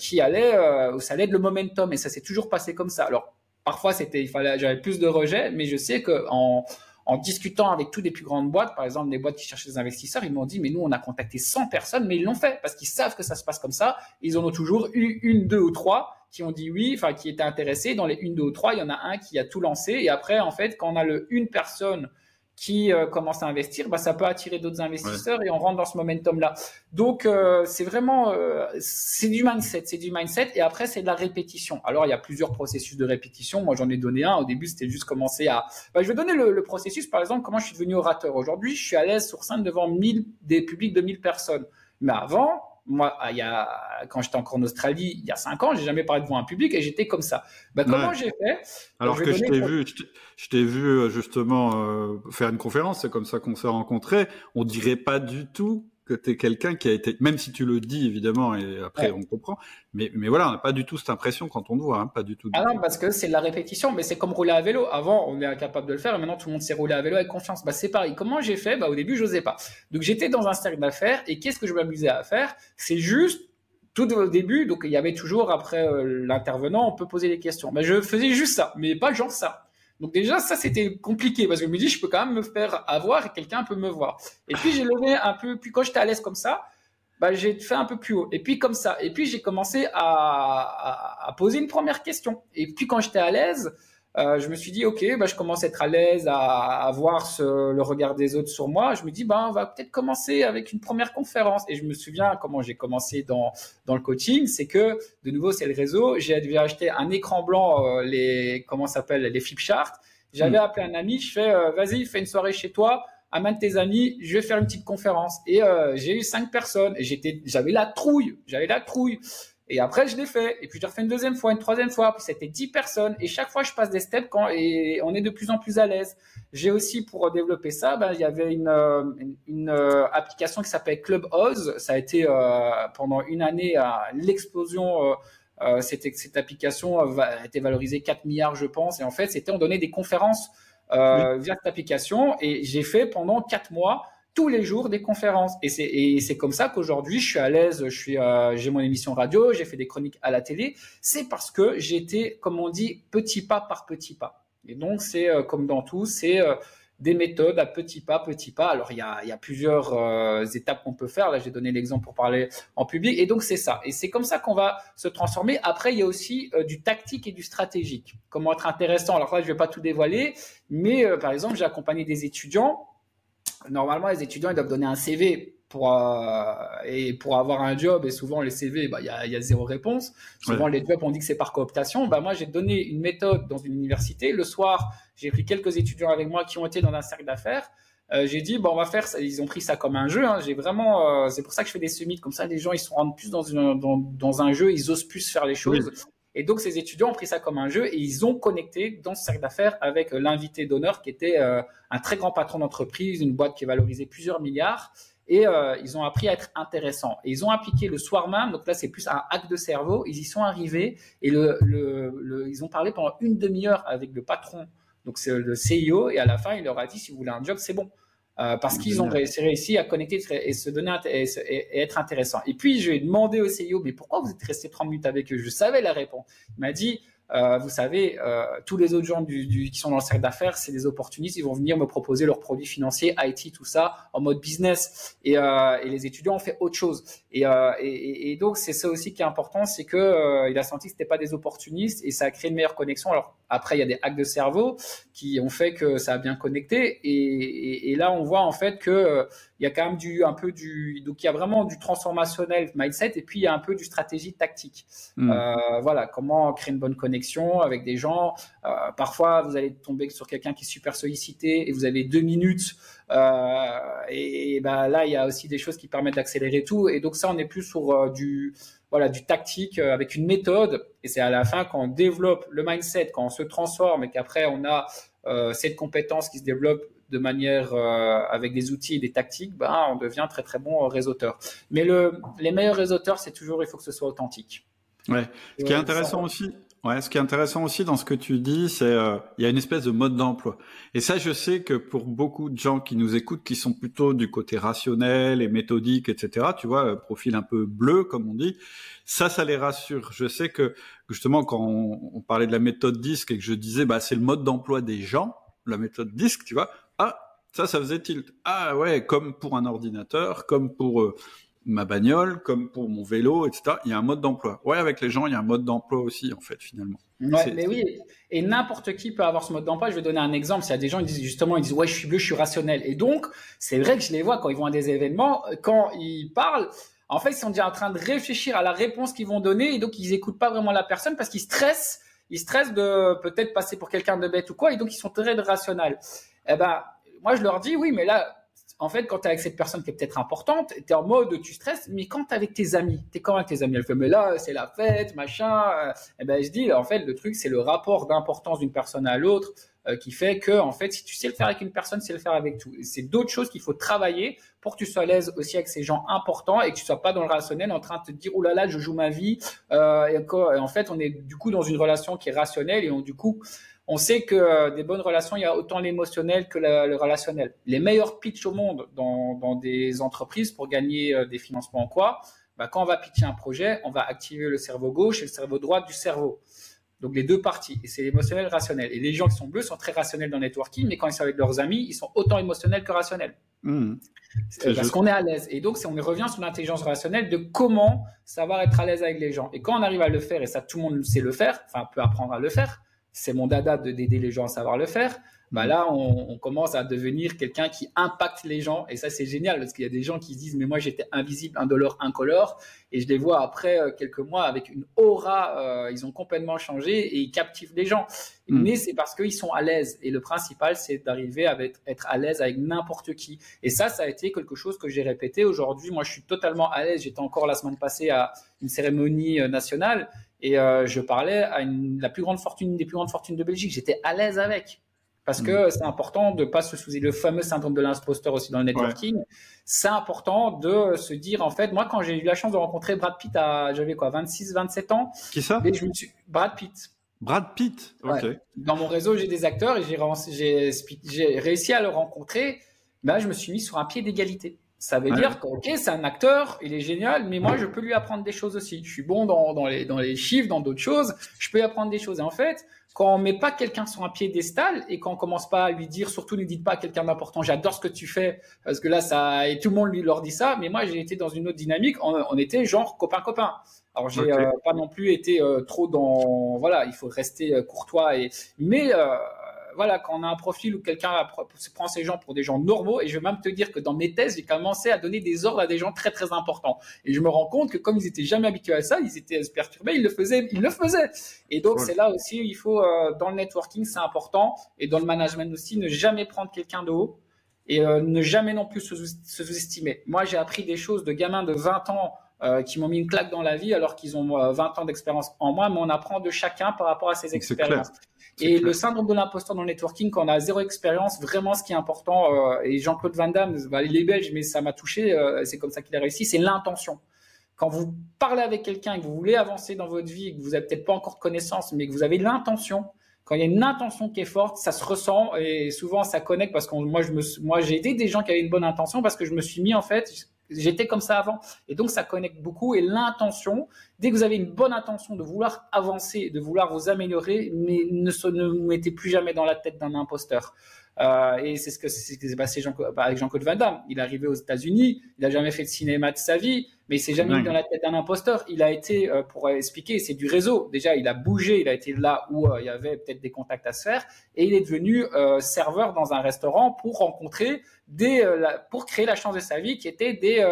qui allaient, ça allait être le momentum, et ça s'est toujours passé comme ça. Alors parfois c'était il fallait j'avais plus de rejets mais je sais que en, en discutant avec toutes les plus grandes boîtes, par exemple des boîtes qui cherchaient des investisseurs, ils m'ont dit mais nous on a contacté 100 personnes mais ils l'ont fait parce qu'ils savent que ça se passe comme ça. Ils en ont toujours eu une, deux ou trois qui ont dit oui, enfin qui étaient intéressés. Dans les une, deux ou trois, il y en a un qui a tout lancé et après en fait quand on a le une personne qui euh, commence à investir, bah, ça peut attirer d'autres investisseurs et on rentre dans ce momentum-là. Donc, euh, c'est vraiment, euh, c'est du mindset, c'est du mindset et après, c'est de la répétition. Alors, il y a plusieurs processus de répétition. Moi, j'en ai donné un. Au début, c'était juste commencer à... Bah, je vais donner le, le, processus, par exemple, comment je suis devenu orateur. Aujourd'hui, je suis à l'aise sur scène devant 1000, des publics de 1000 personnes. Mais avant, moi, il y a, quand j'étais encore en Australie, il y a cinq ans, j'ai jamais parlé devant un public et j'étais comme ça. Ben, comment j'ai fait? Alors que je t'ai vu, je t'ai vu justement euh, faire une conférence, c'est comme ça qu'on s'est rencontrés. On dirait pas du tout que tu es quelqu'un qui a été, même si tu le dis évidemment, et après on comprend, mais, mais voilà, on n'a pas du tout cette impression quand on te voit, hein, pas du tout. ah non, parce que c'est de la répétition, mais c'est comme rouler à vélo. Avant, on est incapable de le faire, et maintenant tout le monde sait rouler à vélo avec confiance. Bah, c'est pareil. Comment j'ai fait? Bah, Au début, je n'osais pas. Donc j'étais dans un cercle d'affaires, et qu'est-ce que je m'amusais à faire? C'est juste tout au début, donc il y avait toujours après euh, l'intervenant, on peut poser des questions. Bah, je faisais juste ça, mais pas genre ça. Donc déjà, ça, c'était compliqué parce que je me dis, je peux quand même me faire avoir et quelqu'un peut me voir. Et puis, j'ai levé un peu, puis quand j'étais à l'aise comme ça, bah, j'ai fait un peu plus haut. Et puis comme ça. Et puis, j'ai commencé à, à, poser une première question. Et puis, quand j'étais à l'aise, euh, je me suis dit, ok, bah, je commence à être à l'aise, à, à voir ce, le regard des autres sur moi. Je me dis, bah, on va peut-être commencer avec une première conférence. Et je me souviens comment j'ai commencé dans, dans le coaching, c'est que, de nouveau, c'est le réseau. J'ai dû acheter un écran blanc, euh, les, comment s'appelle, les flipcharts. J'avais mm. appelé un ami, je fais, euh, vas-y, fais une soirée chez toi, amène tes amis, je vais faire une petite conférence. Et euh, j'ai eu cinq personnes. Et j'étais, j'avais la trouille, j'avais la trouille. Et après, je l'ai fait. Et puis, je l'ai refait une deuxième fois, une troisième fois. Puis, c'était dix personnes. Et chaque fois, je passe des steps quand, et on est de plus en plus à l'aise. J'ai aussi, pour développer ça, ben, il y avait une, euh, une, euh, application qui s'appelle Clubhouse. Ça a été, euh, pendant une année, l'explosion, euh, cette, cette application a été valorisée 4 milliards, je pense. Et en fait, c'était, on donnait des conférences via cette application. Et j'ai fait pendant quatre mois tous les jours des conférences. Et c'est, comme ça qu'aujourd'hui, je suis à l'aise, je suis, euh, j'ai mon émission radio, j'ai fait des chroniques à la télé. C'est parce que j'étais, comme on dit, petit pas par petit pas. Et donc, c'est euh, comme dans tout, c'est euh, des méthodes à petit pas, petit pas. Alors, il y a, il y a plusieurs étapes qu'on peut faire. Là, j'ai donné l'exemple pour parler en public. Et donc, c'est ça. Et c'est comme ça qu'on va se transformer. Après, il y a aussi du tactique et du stratégique. Comment être intéressant. Alors là, je vais pas tout dévoiler. Mais, par exemple, j'ai accompagné des étudiants normalement, les étudiants, ils doivent donner un CV pour, euh, et pour avoir un job. Et souvent, les CV, bah, il y, a, y, a, zéro réponse. Souvent, les jobs, on dit que c'est par cooptation. Bah, moi, j'ai donné une méthode dans une université. Le soir, j'ai pris quelques étudiants avec moi qui ont été dans un cercle d'affaires. Euh, j'ai dit, bon, on va faire ça. Ils ont pris ça comme un jeu. Hein. J'ai vraiment, euh, c'est pour ça que je fais des summits comme ça. Les gens, ils se rendent plus dans, une, dans, dans un jeu, ils osent plus faire les choses. Et donc, ces étudiants ont pris ça comme un jeu et ils ont connecté dans ce cercle d'affaires avec euh, l'invité d'honneur qui était euh, un très grand patron d'entreprise, une boîte qui valorisait plusieurs milliards. Et euh, ils ont appris à être intéressants. Et ils ont appliqué le soir même, donc là c'est plus un hack de cerveau, ils y sont arrivés et ils ont parlé pendant une demi-heure avec le patron, donc c'est le CIO, et à la fin il leur a dit si vous voulez un job c'est bon. Euh, parce qu'ils ont réussi, à connecter et se donner et, être intéressant. Et puis je lui ai demandé au CEO, mais pourquoi vous êtes resté 30 minutes avec eux? Je savais la réponse. Il m'a dit, euh, vous savez, euh, tous les autres gens qui sont dans le cercle d'affaires, c'est des opportunistes. Ils vont venir me proposer leurs produits financiers, IT, tout ça, en mode business. Et, euh, et les étudiants ont fait autre chose. Et, et, donc, c'est ça aussi qui est important, c'est que il a senti que c'était pas des opportunistes et ça a créé une meilleure connexion. Alors après, il y a des hacks de cerveau qui ont fait que ça a bien connecté. Et là, on voit en fait que il y a quand même du un peu du donc il y a vraiment du transformationnel mindset et puis il y a un peu du stratégie tactique. Hmm. Euh, voilà, comment créer une bonne connexion avec des gens. Euh, parfois, vous allez tomber sur quelqu'un qui est super sollicité et vous avez deux minutes. Euh, et, et ben là, il y a aussi des choses qui permettent d'accélérer tout. Et donc ça, on est plus sur du voilà, du tactique avec une méthode. Et c'est à la fin quand on développe le mindset, quand on se transforme et qu'après on a cette compétence qui se développe de manière avec des outils et des tactiques, ben, on devient très très bon réseauteur. Mais le, les meilleurs réseauteurs, c'est toujours il faut que ce soit authentique. Ouais. Ce qui est intéressant aussi, Ouais, ce qui est intéressant aussi dans ce que tu dis, c'est euh, il y a une espèce de mode d'emploi. Et ça, je sais que pour beaucoup de gens qui nous écoutent, qui sont plutôt du côté rationnel et méthodique, etc., tu vois, euh, profil un peu bleu, comme on dit, ça, ça les rassure. Je sais que justement, quand on, parlait de la méthode disque et que je disais, bah, c'est le mode d'emploi des gens, la méthode disque, tu vois, ça, ça faisait tilt. Ah ouais, comme pour un ordinateur, comme pour euh, ma bagnole, comme pour mon vélo, etc. Il y a un mode d'emploi. Ouais, avec les gens, il y a un mode d'emploi aussi, en fait, finalement. Ouais, mais oui, et n'importe qui peut avoir ce mode d'emploi. Je vais donner un exemple. S'il y a des gens qui disent justement, ils disent ouais, je suis bleu, je suis rationnel. Et donc, c'est vrai que je les vois quand ils vont à des événements, quand ils parlent. En fait, ils sont déjà en train de réfléchir à la réponse qu'ils vont donner, et donc ils écoutent pas vraiment la personne parce qu'ils stressent. Ils stressent de peut-être passer pour quelqu'un de bête ou quoi, et donc ils sont très rationnels. Eh ben, moi, je leur dis oui, mais là, en fait, quand tu es avec cette personne qui est peut-être importante, tu es en mode tu stresses, mais quand tu es avec tes amis, tu es quand avec tes amis? Elle fait, mais là, c'est la fête, machin. et euh, eh ben, je dis, en fait, le truc, c'est le rapport d'importance d'une personne à l'autre euh, qui fait que, en fait, si tu sais le faire avec une personne, c'est le faire avec tout. C'est d'autres choses qu'il faut travailler pour que tu sois à l'aise aussi avec ces gens importants et que tu sois pas dans le rationnel en train de te dire, oh là là, je joue ma vie. Euh, et, en fait, on est du coup dans une relation qui est rationnelle et on, du coup, on sait que euh, des bonnes relations, il y a autant l'émotionnel que le relationnel. Les meilleurs pitchs au monde dans, des entreprises pour gagner euh, des financements en quoi? Bah, Quand on va pitcher un projet, on va activer le cerveau gauche et le cerveau droit du cerveau. Donc les deux parties. Et c'est l'émotionnel rationnel. Et les gens qui sont bleus sont très rationnels dans le networking, mais quand ils sont avec leurs amis, ils sont autant émotionnels que rationnels. Mmh. Parce qu'on est à l'aise. Et donc, on revient sur l'intelligence relationnelle de comment savoir être à l'aise avec les gens. Et quand on arrive à le faire, et ça tout le monde sait le faire, enfin peut apprendre à le faire, c'est mon dada de d'aider les gens à savoir le faire. Bah là, on, commence à devenir quelqu'un qui impacte les gens. Et ça, c'est génial parce qu'il y a des gens qui se disent, mais moi, j'étais invisible, indolore, incolore. Et je les vois après euh, quelques mois avec une aura. Euh, ils ont complètement changé et ils captivent les gens. Mm. Mais c'est parce qu'ils sont à l'aise. Et le principal, c'est d'arriver à être à l'aise avec n'importe qui. Et ça, ça a été quelque chose que j'ai répété aujourd'hui. Moi, je suis totalement à l'aise. J'étais encore la semaine passée à une cérémonie euh, nationale et euh, je parlais à une, la plus grande fortune, des plus grandes fortunes de Belgique. J'étais à l'aise avec. Parce que mm. c'est important de pas se soucier le fameux syndrome de l'imposteur aussi dans le networking. C'est important de se dire en fait moi quand j'ai eu la chance de rencontrer Brad Pitt à j'avais quoi 26 27 ans. Qui ça? je me suis Brad Pitt. Brad Pitt. OK. Dans mon réseau, j'ai des acteurs et j'ai réussi à le rencontrer. Ben, je me suis mis sur un pied d'égalité. Ça veut dire que, ok, c'est un acteur, il est génial, mais moi, je peux lui apprendre des choses aussi. Je suis bon dans, dans, les, dans les chiffres, dans d'autres choses, je peux lui apprendre des choses. Et en fait, quand on met pas quelqu'un sur un piédestal et quand on commence pas à lui dire, surtout ne dites pas à quelqu'un d'important, j'adore ce que tu fais, parce que là, ça, et tout le monde lui leur dit ça, mais moi, j'ai été dans une autre dynamique, on, était genre copain-copain. Alors, j'ai euh, pas non plus été euh, trop dans, voilà, il faut rester euh, courtois et, mais, voilà, quand on a un profil où quelqu'un prend ces gens pour des gens normaux, et je vais même te dire que dans mes thèses, j'ai commencé à donner des ordres à des gens très très importants. Et je me rends compte que comme ils étaient jamais habitués à ça, ils étaient perturbés, ils le faisaient, ils le faisaient. Et donc c'est là aussi, il faut euh, dans le networking, c'est important, et dans le management aussi, ne jamais prendre quelqu'un de haut et euh, ne jamais non plus se sous-estimer. Moi, j'ai appris des choses de gamins de 20 ans euh, qui m'ont mis une claque dans la vie alors qu'ils ont 20 ans d'expérience en moi, mais on apprend de chacun par rapport à ses expériences. Et le syndrome de l'imposteur dans le networking, quand on a zéro expérience, vraiment ce qui est important, euh, et Jean-Claude Van Damme, bah, il est belge, mais ça m'a touché, euh, c'est comme ça qu'il a réussi, c'est l'intention. Quand vous parlez avec quelqu'un et que vous voulez avancer dans votre vie, que vous n'avez peut-être pas encore de connaissances, mais que vous avez l'intention, quand il y a une intention qui est forte, ça se ressent et souvent ça connecte parce que moi, je me, moi, j'ai aidé des gens qui avaient une bonne intention parce que je me suis mis en fait, J'étais comme ça avant. Et donc, ça connecte beaucoup. Et l'intention, dès que vous avez une bonne intention de vouloir avancer, de vouloir vous améliorer, mais ne, ne vous mettez plus jamais dans la tête d'un imposteur. Euh, et c'est ce que s'est passé Jean, avec Jean-Claude Van Damme. Il est arrivé aux États-Unis, il n'a jamais fait de cinéma de sa vie, mais il s'est jamais mis dans la tête d'un imposteur. Il a été, euh, pour expliquer, c'est du réseau. Déjà, il a bougé, il a été là où euh, il y avait peut-être des contacts à se faire, et il est devenu serveur dans un restaurant pour rencontrer des, pour créer la chance de sa vie, qui étaient des,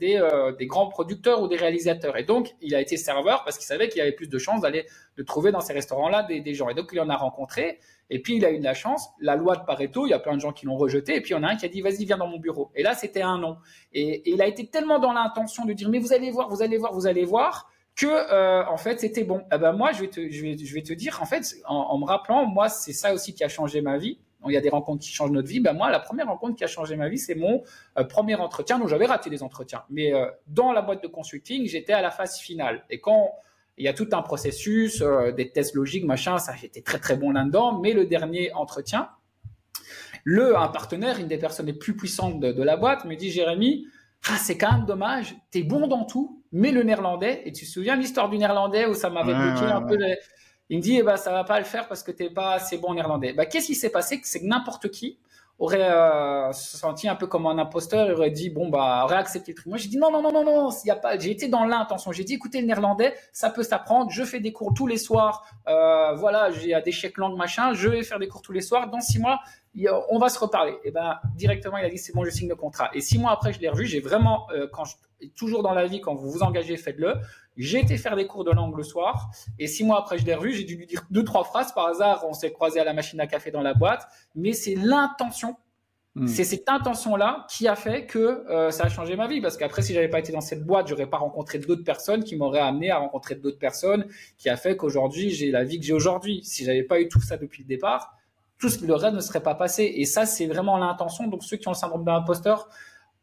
des, des, grands producteurs ou des réalisateurs. Et donc, il a été serveur parce qu'il savait qu'il avait plus de chances d'aller de trouver dans ces restaurants-là des, gens. Et donc, il en a rencontré. Et puis, il a eu de la chance. La loi de Pareto, il y a plein de gens qui l'ont rejeté. Et puis, il y en a un qui a dit, vas-y, viens dans mon bureau. Et là, c'était un non. Et, il a été tellement dans l'intention de dire, mais vous allez voir, vous allez voir, vous allez voir que euh, en fait c'était bon. Eh ben moi je vais te je vais te dire en fait en, me rappelant moi c'est ça aussi qui a changé ma vie. Il y a des rencontres qui changent notre vie. Ben moi la première rencontre qui a changé ma vie c'est mon euh, premier entretien. Donc j'avais raté des entretiens, mais euh, dans la boîte de consulting j'étais à la phase finale. Et quand il y a tout un processus, des tests logiques, machin, ça j'étais très très bon là-dedans. Mais le dernier entretien, le un partenaire, une des personnes les plus puissantes de, de la boîte, me dit Jérémy, ah, c'est quand même dommage, t'es bon dans tout, mais le néerlandais, et tu te souviens l'histoire du néerlandais où ça m'avait bloqué un peu. Il me dit, eh ben, ça va pas le faire parce que t'es pas assez bon en néerlandais. Bah, qu'est-ce qui s'est passé? C'est que n'importe qui aurait euh, senti un peu comme un imposteur, il aurait dit bon bah aurait accepté le truc. Moi j'ai dit non non non non non, a pas. J'ai été dans l'intention. J'ai dit écoutez le néerlandais, ça peut s'apprendre. Je fais des cours tous les soirs. Euh, voilà, j'ai des chèques langues machin. Je vais faire des cours tous les soirs. Dans six mois, on va se reparler. Et ben directement, il a dit c'est bon, je signe le contrat. Et six mois après, je l'ai revu. J'ai vraiment, euh, quand toujours dans la vie, quand vous vous engagez, faites-le. J'ai été faire des cours de langue le soir. Et six mois après, je l'ai revu. J'ai dû lui dire deux trois phrases par hasard. On s'est croisé à la machine à café dans la boîte. Mais c'est l'intention. Hmm. C'est cette intention-là qui a fait que euh, ça a changé ma vie. Parce qu'après, si j'avais pas été dans cette boîte, j'aurais pas rencontré d'autres personnes qui m'auraient amené à rencontrer d'autres personnes, qui a fait qu'aujourd'hui j'ai la vie que j'ai aujourd'hui. Si j'avais pas eu tout ça depuis le départ, tout ce qui le reste ne serait pas passé. Et ça, c'est vraiment l'intention. Donc, ceux qui ont le syndrome de l'imposteur,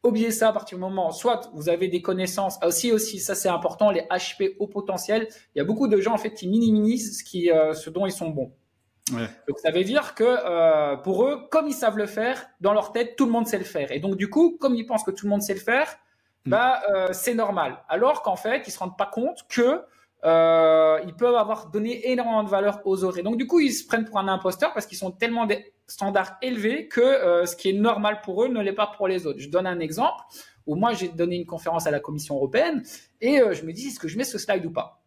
oubliez ça à partir du moment, soit vous avez des connaissances, aussi, aussi, ça c'est important, les HP au potentiel. Il y a beaucoup de gens, en fait, qui minimisent ce, qui, euh, ce dont ils sont bons. Ouais. Donc, ça veut dire que euh, pour eux, comme ils savent le faire, dans leur tête, tout le monde sait le faire. Et donc, du coup, comme ils pensent que tout le monde sait le faire, hmm. bah, euh, c'est normal. Alors qu'en fait, ils se rendent pas compte que euh, ils peuvent avoir donné énormément de valeur aux autres. Et donc, du coup, ils se prennent pour un imposteur parce qu'ils sont tellement des standards élevés que euh, ce qui est normal pour eux ne l'est pas pour les autres. Je donne un exemple où moi, j'ai donné une conférence à la Commission européenne et euh, je me dis, est-ce que je mets ce slide ou pas?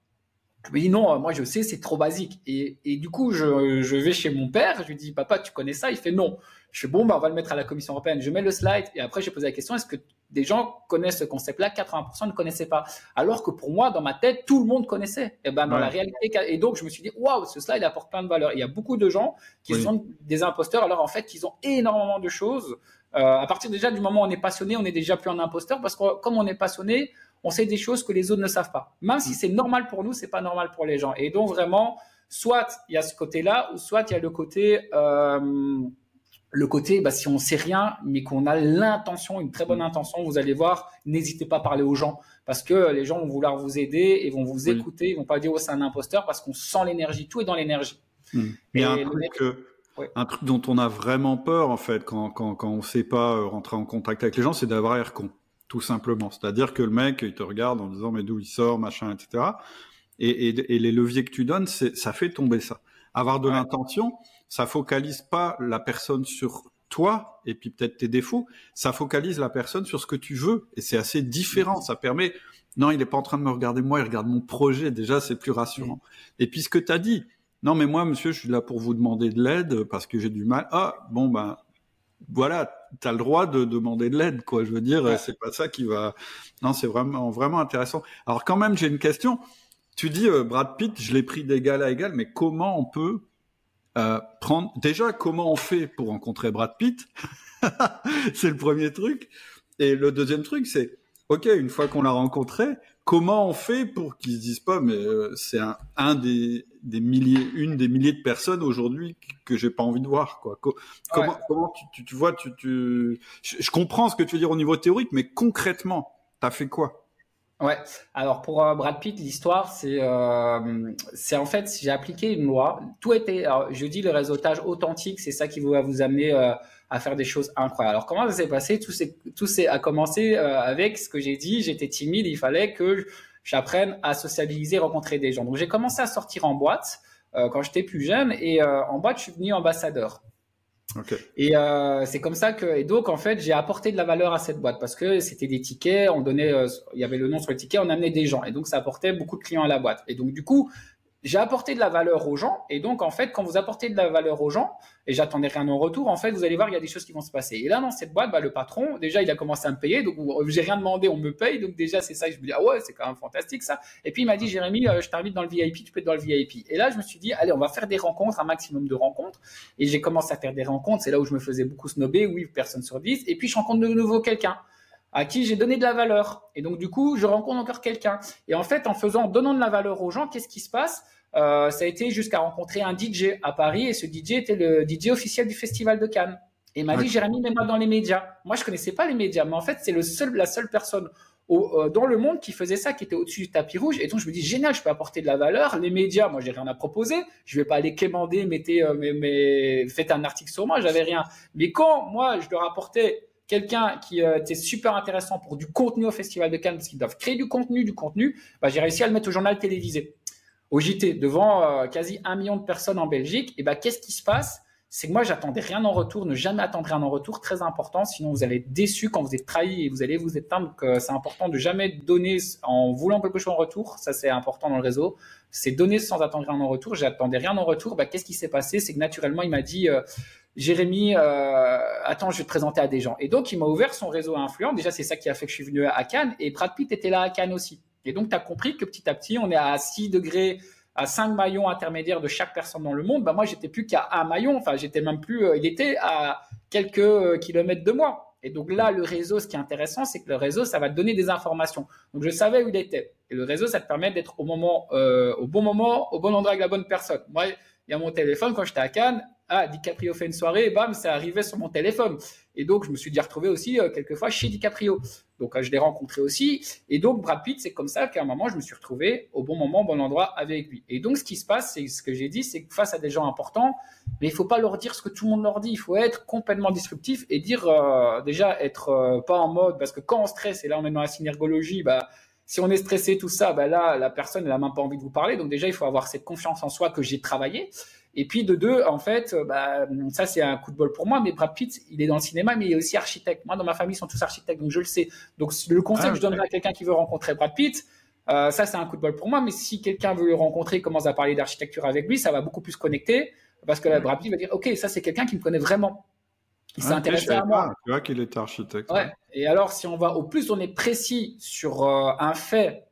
Je me dis non, moi je sais, c'est trop basique. Et, du coup, je, vais chez mon père, je lui dis, papa, tu connais ça Il fait non. Je fais bon, bah, on va le mettre à la Commission européenne. Je mets le slide et après, j'ai posé la question, est-ce que des gens connaissent ce concept-là, 80% ne connaissaient pas. Alors que pour moi, dans ma tête, tout le monde connaissait. Et ben dans la réalité, et donc je me suis dit, waouh, ce slide apporte plein de valeur. il y a beaucoup de gens qui sont des imposteurs, alors en fait, ils ont énormément de choses. Euh, à partir déjà du moment où on est passionné, on est déjà plus un imposteur parce que comme on est passionné, on sait des choses que les autres ne savent pas. Même si mm. c'est normal pour nous, c'est pas normal pour les gens. Et donc vraiment, soit il y a ce côté-là, ou soit il y a le côté euh, le côté, bah, si on sait rien, mais qu'on a l'intention, une très bonne mm. intention, vous allez voir, n'hésitez pas à parler aux gens parce que les gens vont vouloir vous aider et vont vous écouter, ils vont pas dire oh c'est un imposteur parce qu'on sent l'énergie, tout est dans l'énergie. Mm. A un truc, un truc dont on a vraiment peur en fait quand quand quand on sait pas euh, rentrer en contact avec les gens, c'est d'avoir l'air con, tout simplement. C'est-à-dire que le mec il te regarde en disant mais d'où il sort, machin, etc. Et, et, et les leviers que tu donnes, ça fait tomber ça. Avoir de l'intention ça focalise pas la personne sur toi et puis peut-être tes défauts, ça focalise la personne sur ce que tu veux et c'est assez différent. Ça permet, non, il n'est pas en train de me regarder moi, il regarde mon projet. Déjà, c'est plus rassurant. Et puis ce que tu as dit, non mais moi, monsieur, je suis là pour vous demander de l'aide parce que j'ai du mal. Ah bon ben voilà, tu as le droit de demander de l'aide, quoi. Je veux dire, c'est pas ça qui va. Non, c'est vraiment vraiment intéressant. Alors quand même, j'ai une question. Tu dis euh, Brad Pitt, je l'ai pris d'égal à égal, mais comment on peut euh, prendre déjà comment on fait pour rencontrer Brad Pitt c'est le premier truc. Et le deuxième truc c'est ok une fois qu'on l'a rencontré comment on fait pour qu'ils se disent pas mais euh, c'est un, un des, des, milliers une des milliers de personnes aujourd'hui que j'ai pas envie de voir quoi. Comment, comment tu, tu, vois tu, tu je comprends ce que tu veux dire au niveau théorique mais concrètement t'as fait quoi? Ouais. Alors pour euh, Brad Pitt, l'histoire, c'est euh, c'est en fait, j'ai appliqué une loi. Tout était, je dis le réseautage authentique, c'est ça qui va vous amener euh, à faire des choses incroyables. Alors comment ça s'est passé? Tout c'est tout c'est a commencé euh, avec ce que j'ai dit. J'étais timide, il fallait que j'apprenne à socialiser, rencontrer des gens. Donc j'ai commencé à sortir en boîte quand j'étais plus jeune et en boîte, je suis devenu ambassadeur. Et euh, c'est comme ça que et donc en fait j'ai apporté de la valeur à cette boîte parce que c'était des tickets, on donnait, euh, il y avait le nom sur le ticket, on amenait des gens et donc ça apportait beaucoup de clients à la boîte. Et donc du coup j'ai apporté de la valeur aux gens. Et donc, en fait, quand vous apportez de la valeur aux gens, et j'attendais rien en retour, en fait, vous allez voir, il y a des choses qui vont se passer. Et là, dans cette boîte, bah, le patron, déjà, il a commencé à me payer. Donc, j'ai rien demandé, on me paye. Donc, déjà, c'est ça. je me dis, ah ouais, c'est quand même fantastique, ça. Et puis, il m'a dit, Jérémy, euh, je t'invite dans le VIP, tu peux être dans le VIP. Et là, je me suis dit, allez, on va faire des rencontres, un maximum de rencontres. Et j'ai commencé à faire des rencontres. C'est là où je me faisais beaucoup snobber. Oui, personne sur 10. Et puis, je rencontre de nouveau quelqu'un à qui j'ai donné de la valeur. Et donc, du coup, je rencontre encore quelqu'un. Et en fait, en faisant, en donnant de la valeur aux gens, qu'est-ce qui se passe? Euh, Ça a été jusqu'à rencontrer un DJ à Paris. Et ce DJ était le DJ officiel du Festival de Cannes. Et il m'a dit, Jérémy, mets-moi dans les médias. Moi, je connaissais pas les médias, mais en fait, c'est le seul, la seule personne au, euh, dans le monde qui faisait ça, qui était au-dessus du tapis rouge. Et donc, je me dis, génial, je peux apporter de la valeur. Les médias, moi, j'ai rien à proposer. Je vais pas aller quémander, mettez, euh, mais, mais, faites un article sur moi, j'avais rien. Mais quand, moi, je leur apportais quelqu'un qui euh, était super intéressant pour du contenu au Festival de Cannes, parce qu'ils doivent créer du contenu, du contenu, bah, j'ai réussi à le mettre au journal télévisé, au JT, devant euh, quasi un million de personnes en Belgique. Et bah, qu'est-ce qui se passe? C'est que moi, j'attendais rien en retour, ne jamais attendre rien en retour, très important, sinon vous allez être déçu quand vous êtes trahi et vous allez vous éteindre. Donc, euh, c'est important de jamais donner en voulant quelque chose en retour, ça c'est important dans le réseau. C'est donner sans attendre rien en retour. J'attendais rien en retour. Bah, qu'est-ce qui s'est passé? C'est que naturellement, il m'a dit Jérémy, euh, attends, je vais te présenter à des gens. Et donc, il m'a ouvert son réseau influent. Déjà, c'est ça qui a fait que je suis venu à Cannes. Et Brad Pitt était là à Cannes aussi. Et donc, tu as compris que petit à petit, on est à 6 degrés, à 5 maillons intermédiaires de chaque personne dans le monde. Bah, moi, j'étais plus qu'à un maillon. Enfin, j'étais même plus. Euh, il était à quelques euh, kilomètres de moi. Et donc là, le réseau, ce qui est intéressant, c'est que le réseau, ça va te donner des informations. Donc je savais où il était. Et le réseau, ça te permet d'être au moment, au bon moment, au bon endroit avec la bonne personne. Moi, il y a mon téléphone quand j'étais à Cannes ah, DiCaprio fait une soirée, et bam, ça arrivait sur mon téléphone. Et donc, je me suis dit retrouvé aussi euh, quelquefois chez DiCaprio. Donc, euh, je l'ai rencontré aussi. Et donc, Brad Pitt, c'est comme ça qu'à un moment, je me suis retrouvé au bon moment, au bon endroit avec lui. Et donc, ce qui se passe, c'est ce que j'ai dit, c'est que face à des gens importants, mais il faut pas leur dire ce que tout le monde leur dit. Il faut être complètement disruptif et dire euh, déjà être pas en mode parce que quand on stresse, et là on est dans la synergologie, bah si on est stressé tout ça, bah là la personne elle a même pas envie de vous parler. Donc déjà il faut avoir cette confiance en soi que j'ai travaillé. Et puis de deux, en fait, euh, bah, ça c'est un coup de bol pour moi, mais Brad Pitt, il est dans le cinéma, mais il est aussi architecte. Moi, dans ma famille, ils sont tous architectes, donc je le sais. Donc le conseil ah, que je donnerais à quelqu'un qui veut rencontrer Brad Pitt, euh, ça c'est un coup de bol pour moi, mais si quelqu'un veut le rencontrer, commence à parler d'architecture avec lui, ça va beaucoup plus connecter, parce que là, Brad Pitt va dire, ok, ça c'est quelqu'un qui me connaît vraiment. Il s'est intéressé à moi. Tu vois qu'il était architecte. Ouais. Et alors, si on va au plus, on est précis sur euh, un fait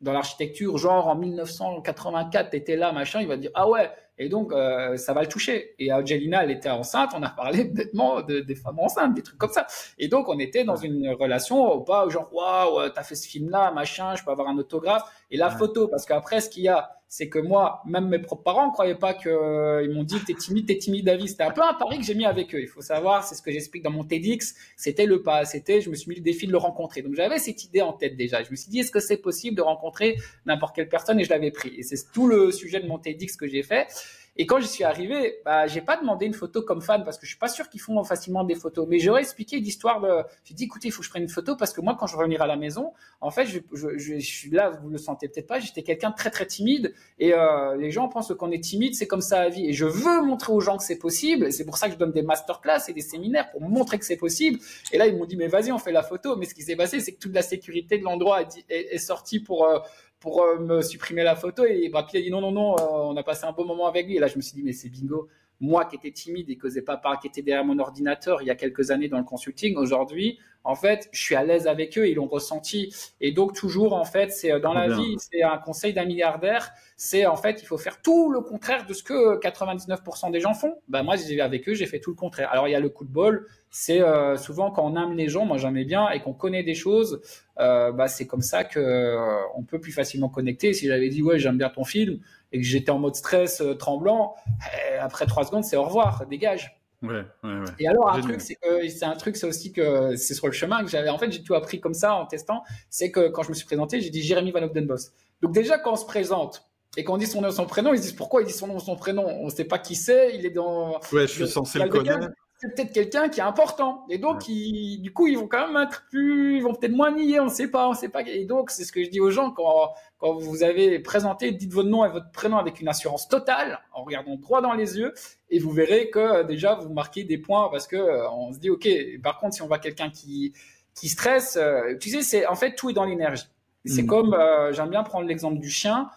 dans l'architecture, genre en 1984, t'étais là, machin, il va dire ah ouais, et donc, euh, ça va le toucher. Et Angelina, elle était enceinte. On a parlé bêtement de, des femmes enceintes, des trucs comme ça. Et donc, on était dans une relation, pas genre, waouh, t'as fait ce film-là, machin, je peux avoir un autographe. Et la photo, parce qu'après, ce qu'il y a, c'est que moi, même mes propres parents ne croyaient pas que, euh, m'ont dit, t'es timide, t'es timide, David. C'était un peu un pari que j'ai mis avec eux. Il faut savoir, c'est ce que j'explique dans mon TEDx. C'était le pas. C'était, je me suis mis le défi de le rencontrer. Donc, j'avais cette idée en tête déjà. Je me suis dit, est-ce que c'est possible de rencontrer n'importe quelle personne? Et je l'avais pris. Et c'est tout le sujet de mon TEDx que j'ai fait. Et quand je suis arrivé, bah, j'ai pas demandé une photo comme fan parce que je suis pas sûr qu'ils font facilement des photos. Mais j'aurais expliqué l'histoire de. J'ai dit, écoutez, il faut que je prenne une photo parce que moi, quand je revenir à la maison, en fait, je, je, je, suis là, vous le sentez peut-être pas, j'étais quelqu'un de très très timide et euh, les gens pensent qu'on est timide, c'est comme ça à vie. Et je veux montrer aux gens que c'est possible. Et c'est pour ça que je donne des masterclass et des séminaires pour montrer que c'est possible. Et là, ils m'ont dit, mais vas-y, on fait la photo. Mais ce qui s'est passé, c'est que toute la sécurité de l'endroit est, est, sortie pour euh, pour euh, me supprimer la photo. Et Brad Pitt a dit non, non, non, euh, on a passé un beau moment avec lui. Et là, je me suis dit, mais c'est bingo. Moi qui étais timide et qui n'osais pas parler, qui était derrière mon ordinateur il y a quelques années dans le consulting, aujourd'hui, en fait, je suis à l'aise avec eux, ils l'ont ressenti. Et donc, toujours, en fait, c'est euh, dans la vie, c'est un conseil d'un milliardaire, c'est en fait, il faut faire tout le contraire de ce que 99% des gens font. Ben, moi, j'ai avec eux, j'ai fait tout le contraire. Alors, il y a le coup de bol, c'est souvent quand on aime les gens, moi j'aimais bien, et qu'on connaît des choses, euh, bah, c'est comme ça que euh, on peut plus facilement connecter. Si j'avais dit ouais j'aime bien ton film et que j'étais en mode stress euh, tremblant, eh, après trois secondes c'est au revoir, dégage. Ouais, ouais, ouais. Et alors un truc c'est que c'est un truc c'est aussi que c'est sur le chemin que j'avais en fait j'ai tout appris comme ça en testant, c'est que quand je me suis présenté j'ai dit Jérémy Van Ogdenbos. Donc déjà quand on se présente et quand on dit son nom son prénom, ils disent pourquoi il dit son nom son prénom? On ne sait pas qui c'est, il est dans. Ouais, je suis censé le connaître c'est peut-être quelqu'un qui est important. Et donc, du coup, ils vont quand même être plus, ils vont peut-être moins nier, on ne sait pas, on sait pas. Et donc, c'est ce que je dis aux gens quand, quand vous avez présenté, dites votre nom et votre prénom avec une assurance totale, en regardant droit dans les yeux, et vous verrez que euh, déjà, vous marquez des points parce que euh, on se dit, OK, par contre, si on voit quelqu'un qui, qui stresse, euh, tu sais, c'est, en fait, tout est dans l'énergie. C'est hmm. comme, j'aime bien prendre l'exemple du chien.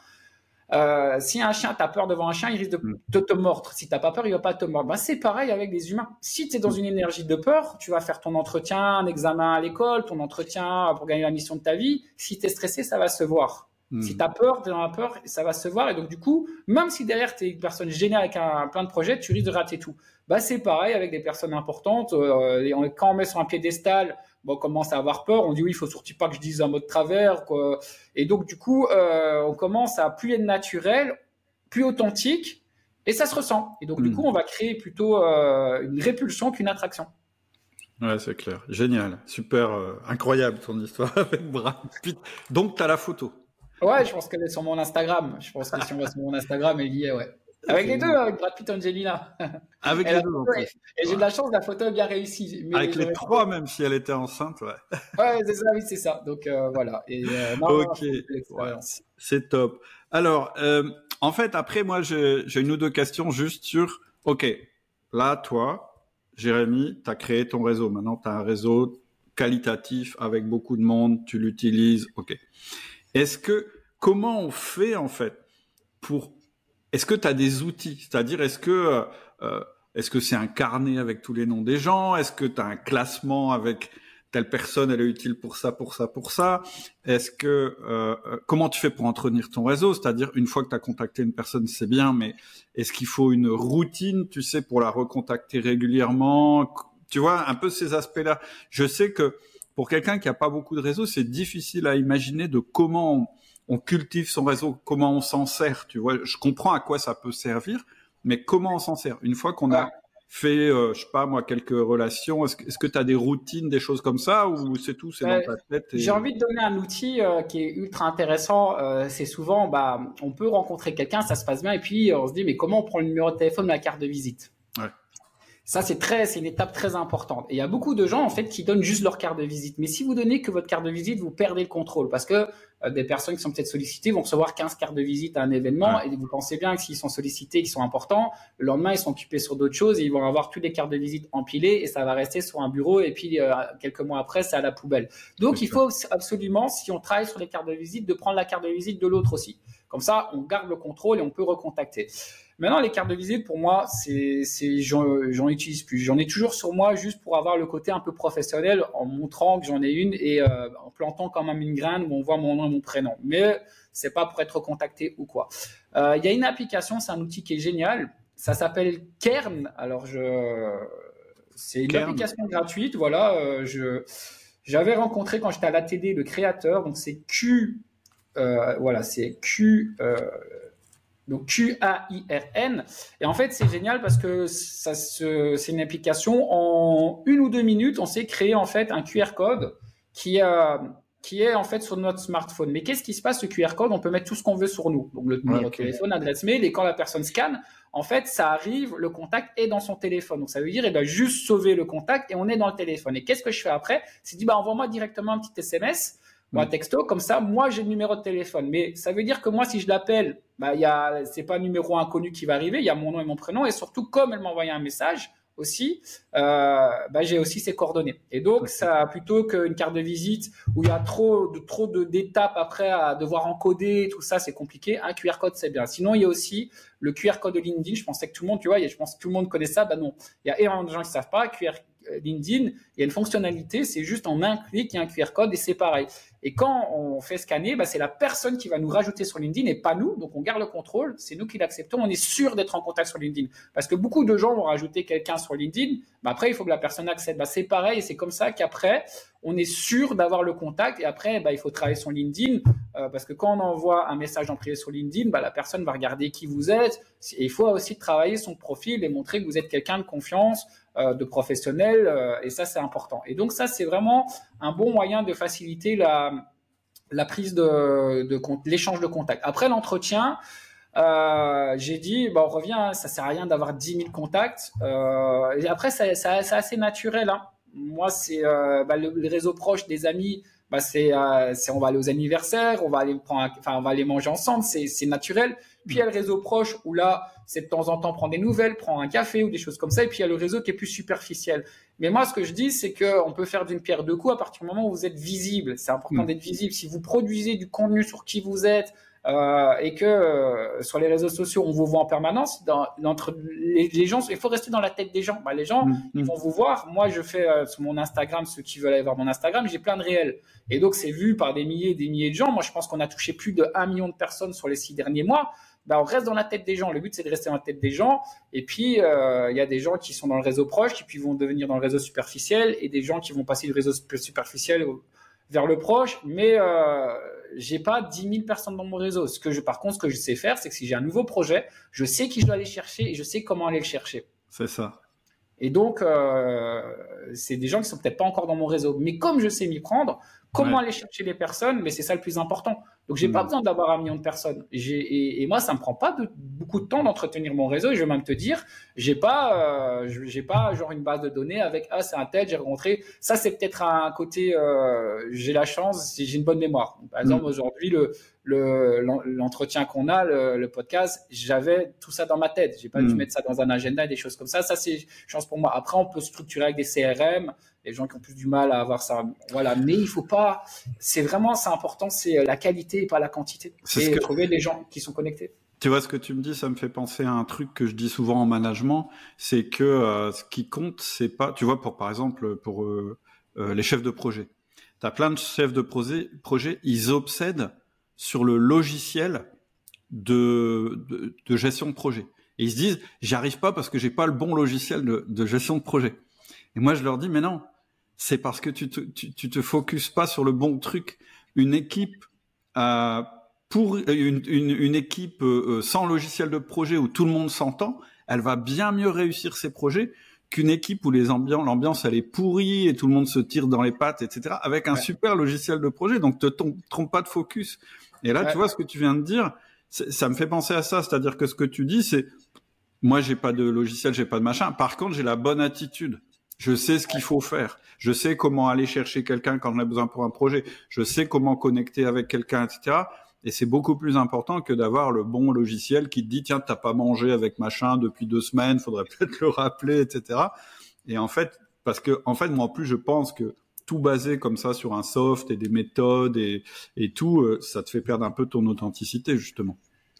Euh, si un chien, t'as peur devant un chien, il risque de, mm. te mordre. Si t'as pas peur, il va pas te mordre. Ben, c'est pareil avec les humains. Si tu es dans mm. une énergie de peur, tu vas faire ton entretien, un examen à l'école, ton entretien pour gagner la mission de ta vie. Si tu es stressé, ça va se voir. Mm. Si tu as peur, tu dans la peur, ça va se voir. Et donc, du coup, même si derrière tu es une personne géniale avec un, plein de projets, tu risques de rater tout. Bah, c'est pareil avec des personnes importantes. Euh, quand on met sur un piédestal, on commence à avoir peur. On dit oui, il faut surtout pas que je dise un mot de travers. Quoi. Et donc, du coup, euh, on commence à plus être naturel, plus authentique, et ça se ressent. Et donc, du hmm. coup, on va créer plutôt euh, une répulsion qu'une attraction. Ouais, c'est clair. Génial. Super. Euh, incroyable ton histoire avec Brad Pitt. Donc, tu as la photo. Ouais, je pense qu'elle est sur mon Instagram. Je pense que si on va sur mon Instagram, elle y est, ouais. Avec les deux, avec Brad Pitt Angelina. Avec les deux. Et j'ai de la chance, la photo est bien réussie. avec les trois, même si elle était enceinte, ouais. Ouais, c'est ça, oui, c'est ça. Donc euh, voilà. Et, euh, ok. c'est top. Alors, euh, en fait, après, moi, j'ai une ou deux questions juste sur. Ok, là, toi, Jérémy, tu as créé ton réseau. Maintenant, tu as un réseau qualitatif avec beaucoup de monde, tu l'utilises. Ok. Est-ce que comment on fait en fait pour est-ce que tu as des outils? C'est-à-dire, est-ce que euh, euh, est-ce que c'est un carnet avec tous les noms des gens? Est-ce que tu as un classement avec telle personne, elle est utile pour ça, pour ça, pour ça? Est-ce que euh, comment tu fais pour entretenir ton réseau? C'est-à-dire, une fois que tu as contacté une personne, c'est bien, mais est-ce qu'il faut une routine, tu sais, pour la recontacter régulièrement? Tu vois, un peu ces aspects-là. Je sais que pour quelqu'un qui a pas beaucoup de réseau, c'est difficile à imaginer de comment on cultive son réseau, comment on s'en sert, tu vois. Je comprends à quoi ça peut servir, mais comment on s'en sert? Une fois qu'on a fait, euh, je sais pas moi, quelques relations, est-ce, que tu as des routines, des choses comme ça, ou c'est tout, c'est dans ta tête J'ai envie de donner un outil euh, qui est ultra intéressant. Euh, c'est souvent, bah, on peut rencontrer quelqu'un, ça se passe bien, et puis on se dit, mais comment on prend le numéro de téléphone, la carte de visite? Ouais. Ça, c'est très, c'est une étape très importante. Et il y a beaucoup de gens, en fait, qui donnent juste leur carte de visite. Mais si vous donnez que votre carte de visite, vous perdez le contrôle. Parce que euh, des personnes qui sont peut-être sollicitées vont recevoir 15 cartes de visite à un événement. Et vous pensez bien que s'ils sont sollicités, ils sont importants, le lendemain, ils sont occupés sur d'autres choses et ils vont avoir toutes les cartes de visite empilées et ça va rester sur un bureau. Et puis, euh, quelques mois après, c'est à la poubelle. Donc, il faut absolument, si on travaille sur les cartes de visite, de prendre la carte de visite de l'autre aussi. Comme ça, on garde le contrôle et on peut recontacter. Maintenant, les cartes de visite, pour moi, c'est, c'est, j'en, utilise plus. J'en ai toujours sur moi juste pour avoir le côté un peu professionnel en montrant que j'en ai une et euh, en plantant quand même une graine où on voit mon nom et mon prénom. Mais c'est pas pour être contacté ou quoi. Euh, il y a une application, c'est un outil qui est génial. Ça s'appelle Kern. Alors, je, c'est une application gratuite. Voilà, euh, je, j'avais rencontré quand j'étais à l'ATD le créateur. Donc, c'est Q, voilà, c'est Q, donc Q-A-I-R-N. Et en fait, c'est génial parce que ça c'est une application. En une ou deux minutes, on sait créer en fait un QR code qui, euh, qui est en fait sur notre smartphone. Mais qu'est-ce qui se passe ce QR code? On peut mettre tout ce qu'on veut sur nous. Donc le numéro de téléphone, adresse mail, et quand la personne scanne, en fait, ça arrive, le contact est dans son téléphone. Donc ça veut dire il doit juste sauver le contact et on est dans le téléphone. Et qu'est-ce que je fais après? C'est dit bah envoie-moi directement un petit SMS moi mm. texto, comme ça, moi j'ai le numéro de téléphone. Mais ça veut dire que moi, si je l'appelle, bah, il y a, c'est pas un numéro inconnu qui va arriver, il y a mon nom et mon prénom, et surtout, comme elle m'a envoyé un message aussi, euh, bah, j'ai aussi ses coordonnées. Et donc, ça, plutôt qu'une carte de visite où il y a trop de, trop de, d'étapes après à devoir encoder, tout ça, c'est compliqué. Un QR code, c'est bien. Sinon, il y a aussi le QR code de LinkedIn. Je pensais que tout le monde, tu vois, je pense que tout le monde connaît ça. Bah non. Il y a énormément de gens qui savent pas. QR euh, LinkedIn, il y a une fonctionnalité, c'est juste en un clic, il y a un QR code et c'est pareil. Et quand on fait scanner, bah, c'est la personne qui va nous rajouter sur LinkedIn et pas nous. Donc on garde le contrôle, c'est nous qui l'acceptons. On est sûr d'être en contact sur LinkedIn. Parce que beaucoup de gens vont rajouter quelqu'un sur LinkedIn. Bah, après, il faut que la personne accepte. Bah, c'est pareil c'est comme ça qu'après, on est sûr d'avoir le contact. Et après, bah, il faut travailler sur LinkedIn. Euh, parce que quand on envoie un message en privé sur LinkedIn, la personne va regarder qui vous êtes. Et il faut aussi travailler son profil et montrer que vous êtes quelqu'un de confiance. Euh, de professionnels, euh, et ça c'est important. Et donc ça c'est vraiment un bon moyen de faciliter la, la prise de, de l'échange de contact. Après l'entretien, euh, j'ai dit, bah, on revient, ça sert à rien d'avoir 10 000 contacts. et après, c'est assez naturel. Hein. Moi, c'est bah, le, réseau proche des amis. Bah, c'est, on va aller aux anniversaires, on va aller prendre, enfin, on va aller manger ensemble, c'est naturel. Puis il y a le réseau proche où là, c'est de temps en temps prendre des nouvelles, prendre un café ou des choses comme ça. Et puis il y a le réseau qui est plus superficiel. Mais moi, ce que je dis, c'est qu'on peut faire d'une pierre deux coups à partir du moment où vous êtes visible. C'est important hmm. d'être visible. Si vous produisez du contenu sur qui vous êtes, euh, et que euh, sur les réseaux sociaux, on vous voit en permanence. Dans, entre les, gens, il faut rester dans la tête des gens. Bah, les gens, mm, ils mm. vont vous voir. Moi, je fais euh, sur mon Instagram, ceux qui veulent aller voir mon Instagram, j'ai plein de réels. Et donc, c'est vu par des milliers et des milliers de gens. Moi, je pense qu'on a touché plus de 1 million de personnes sur les six derniers mois. Bah, on reste dans la tête des gens. Le but, c'est de rester dans la tête des gens. Et puis, il y a des gens qui sont dans le réseau proche, qui puis vont devenir dans le réseau superficiel, et des gens qui vont passer du réseau superficiel vers le proche. Mais euh, j'ai pas 10 000 personnes dans mon réseau. Ce que je, par contre, ce que je sais faire, c'est que si j'ai un nouveau projet, je sais qui je dois aller chercher et je sais comment aller le chercher. C'est ça. Et donc, euh, c'est des gens qui sont peut-être pas encore dans mon réseau. Mais comme je sais m'y prendre, comment aller chercher les personnes, mais c'est ça le plus important. Donc, j'ai pas mm. besoin d'avoir un million de personnes. Et, et, moi, ça me prend pas de, beaucoup de temps d'entretenir mon réseau. Et je vais même te dire, j'ai pas, euh, j'ai pas genre une base de données avec ah c'est un tel, j'ai rencontré. Ça, c'est peut-être un côté, euh, j'ai la chance, j'ai une bonne mémoire. Par exemple, mm. aujourd'hui, le l'entretien qu'on a, le, podcast, j'avais tout ça dans ma tête. J'ai pas dû mm. mettre ça dans un agenda, des choses comme ça. Ça, c'est chance pour moi. Après, on peut structurer avec des CRM les gens qui ont plus du mal à avoir ça. Voilà, mais il faut pas. C'est vraiment, c'est important, c'est la qualité et pas la quantité. C'est que... trouver les gens qui sont connectés. Tu vois ce que tu me dis, ça me fait penser à un truc que je dis souvent en management, c'est que euh, ce qui compte, c'est pas, tu vois, pour par exemple pour euh, euh, les chefs de projet. Tu as plein de chefs de projet, projet, ils obsèdent sur le logiciel de, de, gestion de projet. Et ils se disent, j'arrive pas parce que j'ai pas le bon logiciel de, de gestion de projet. Et moi, je leur dis, mais non, c'est parce que tu te, tu, tu, te focuses pas sur le bon truc. Une équipe pour une, une, une équipe euh, sans logiciel de projet où tout le monde s'entend, elle va bien mieux réussir ses projets qu'une équipe où les l'ambiance elle est pourrie et tout le monde se tire dans les pattes, etc. Avec un super logiciel de projet, donc te trompe pas de focus. Et là, tu vois ce que tu viens de dire, ça me fait penser à ça, c'est-à-dire que ce que tu dis, c'est moi j'ai pas de logiciel, j'ai pas de machin. Par contre, j'ai la bonne attitude. Je sais ce qu'il faut faire. Je sais comment aller chercher quelqu'un quand on a besoin pour un projet. Je sais comment connecter avec quelqu'un, etc. Et c'est beaucoup plus important que d'avoir le bon logiciel qui te dit tiens t'as pas mangé avec machin depuis deux semaines, faudrait peut-être le rappeler, etc. Et en fait, parce que en fait moi en plus je pense que tout basé comme ça sur un soft et des méthodes et, et tout, euh, ça te fait perdre un peu ton authenticité justement.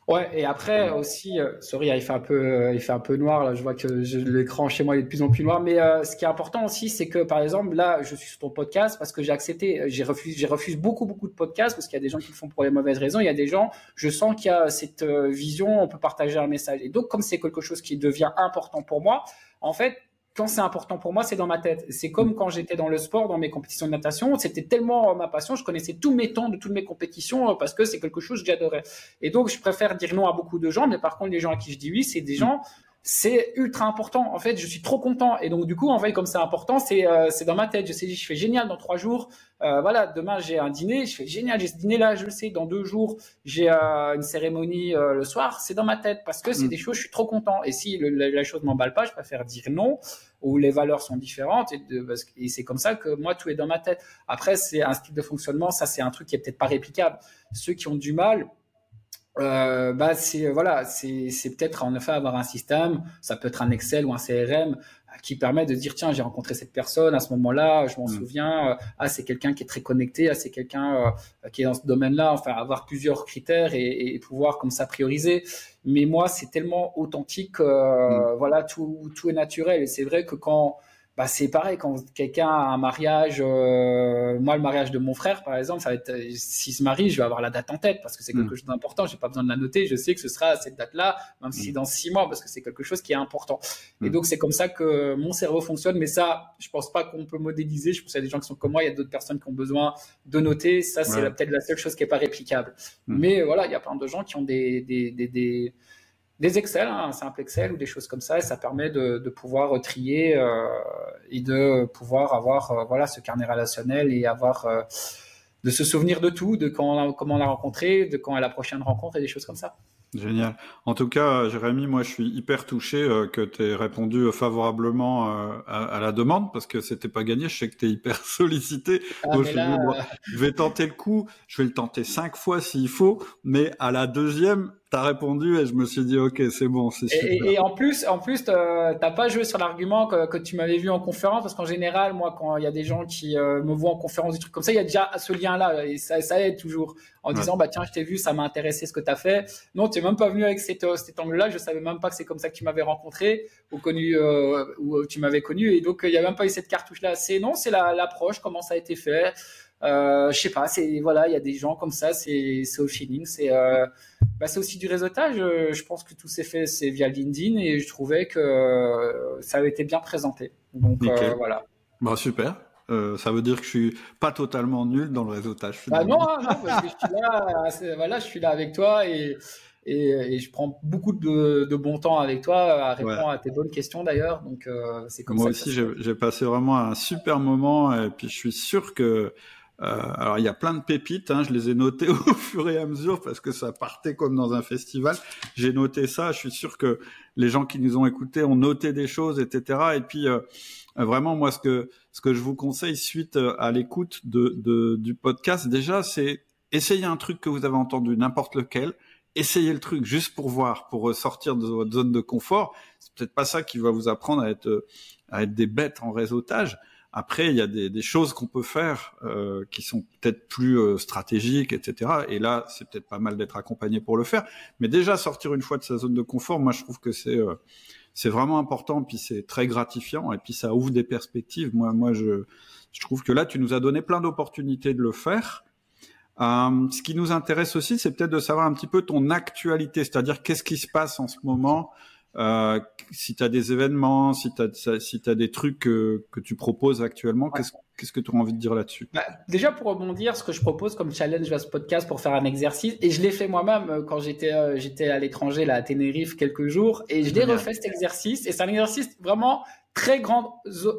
Ouais, et après aussi, euh, sorry, il fait un peu, euh, il fait un peu noir là. Je vois que l'écran chez moi est de plus en plus noir. Mais euh, ce qui est important aussi, c'est que par exemple là, je suis sur ton podcast parce que j'ai accepté, j'ai refusé, j'ai refusé beaucoup beaucoup de podcasts parce qu'il y a des gens qui le font pour les mauvaises raisons. Il y a des gens, je sens qu'il y a cette vision, on peut partager un message. Et donc comme c'est quelque chose qui devient important pour moi, en fait, quand c'est important pour moi, c'est dans ma tête. C'est comme quand j'étais dans le sport, dans mes compétitions de natation, c'était tellement ma passion, je connaissais tous mes temps de toutes mes compétitions euh, parce que c'est quelque chose que j'adorais. Et donc, je préfère dire non à beaucoup de gens, mais par contre, les gens à qui je dis oui, c'est des gens c'est ultra important. En fait, je suis trop content. Et donc, du coup, en fait, comme c'est important, c'est euh, c'est dans ma tête. Je sais, je fais génial dans trois jours. Euh, voilà, demain j'ai un dîner. Je fais génial. J'ai ce dîner-là, je le sais. Dans deux jours, j'ai euh, une cérémonie le soir. C'est dans ma tête parce que c'est mm. des choses. Je suis trop content. Et si le, la, la, chose m'emballe pas, je préfère dire non. Ou les valeurs sont différentes. Et, et c'est comme ça que moi tout est dans ma tête. Après, c'est un style de fonctionnement. Ça, c'est un truc qui est peut-être pas réplicable. Ceux qui ont du mal euh, bah c'est voilà c'est c'est peut-être en effet avoir un système ça peut être un Excel ou un CRM qui permet de dire tiens j'ai rencontré cette personne à ce moment-là je m'en mm. souviens euh, ah c'est quelqu'un qui est très connecté ah c'est quelqu'un euh, qui est dans ce domaine-là enfin avoir plusieurs critères et, et, pouvoir comme ça prioriser mais moi c'est tellement authentique mm. voilà tout tout est naturel et c'est vrai que quand bah c'est pareil quand quelqu'un a un mariage euh, moi le mariage de mon frère par exemple ça va être s'il se marie je vais avoir la date en tête parce que c'est quelque mm. chose d'important j'ai pas besoin de la noter je sais que ce sera à cette date là même si mm. dans six mois parce que c'est quelque chose qui est important et mm. donc c'est comme ça que mon cerveau fonctionne mais ça je pense pas qu'on peut modéliser je pense qu'il y a des gens qui sont comme moi il y a d'autres personnes qui ont besoin de noter ça c'est peut-être la seule chose qui est pas réplicable mais voilà il y a plein de gens qui ont des, des, des, des des Excel, hein, un simple Excel ou des choses comme ça, et ça permet de, de pouvoir trier euh, et de pouvoir avoir euh, voilà ce carnet relationnel et avoir euh, de se souvenir de tout, de quand on a, comment on l'a rencontré, de quand est la prochaine rencontre et des choses comme ça. Génial. En tout cas, Jérémy, moi, je suis hyper touché euh, que tu aies répondu favorablement euh, à, à, la demande parce que c'était pas gagné. Je sais que tu es hyper sollicité. Ah, là, je, vais tenter le coup. Je vais le tenter cinq fois s'il faut, mais à la deuxième, as répondu et je me suis dit, ok, c'est bon, c'est super. Et, et, en plus, en plus, t'as pas joué sur l'argument que, que, tu m'avais vu en conférence, parce qu'en général, moi, quand il y a des gens qui euh, me voient en conférence, des trucs comme ça, il y a déjà ce lien-là, et ça, ça aide toujours, en disant, bah tiens, je t'ai vu, ça m'a intéressé ce que tu as fait. Non, tu n'es même pas venu avec cet, cet angle-là, je savais même pas que c'est comme ça que tu m'avais rencontré, ou connu, euh, ou tu m'avais connu, et donc il n'y a même pas eu cette cartouche-là. C'est non, c'est l'approche, comment ça a été fait. Euh, je sais pas, c'est voilà, il y a des gens comme ça, c'est au feeling, c'est euh, bah, c'est aussi du réseautage. Euh, je pense que tout s'est fait c'est via LinkedIn et je trouvais que euh, ça avait été bien présenté. Donc voilà. Bah super. ça veut dire que je suis pas totalement nul dans le réseautage. Bah non, hein, non parce que je suis là, voilà, je suis là avec toi et, et, et je prends beaucoup de, de, bon temps avec toi à répondre à tes bonnes questions d'ailleurs. Donc c'est comme Moi ça. Aussi, j'ai passé vraiment un super moment et puis je suis sûr que alors il y a plein de pépites, hein, je les ai notées au fur et à mesure parce que ça partait comme dans un festival. J'ai noté ça, je suis sûr que les gens qui nous ont écoutés ont noté des choses, etc. Et puis euh, vraiment moi ce que ce que je vous conseille suite euh, à l'écoute de, de, du podcast déjà c'est essayez un truc que vous avez entendu n'importe lequel, essayez le truc juste pour voir, pour sortir de votre zone de confort. C'est peut-être pas ça qui va vous apprendre à être à être des bêtes en réseautage après, il y a des, des choses qu'on peut faire euh, qui sont peut-être plus euh, stratégiques, etc. Et là, c'est peut-être pas mal d'être accompagné pour le faire. Mais déjà, sortir une fois de sa zone de confort, moi, je trouve que c'est euh, c'est vraiment important. Puis c'est très gratifiant. Et puis ça ouvre des perspectives. Moi, moi, je je trouve que là, tu nous as donné plein d'opportunités de le faire. Euh, ce qui nous intéresse aussi, c'est peut-être de savoir un petit peu ton actualité, c'est-à-dire qu'est-ce qui se passe en ce moment euh, si tu as des événements, si tu as, si as des trucs que, que tu proposes actuellement, qu'est-ce qu'est-ce que tu auras envie de dire là-dessus? Bah, Déjà pour rebondir, ce que je propose comme challenge à ce podcast pour faire un exercice, et je l'ai fait moi-même euh, quand j'étais euh, j'étais à l'étranger là à Tenerife quelques jours, et je l'ai refait cet exercice, et c'est un exercice vraiment très grande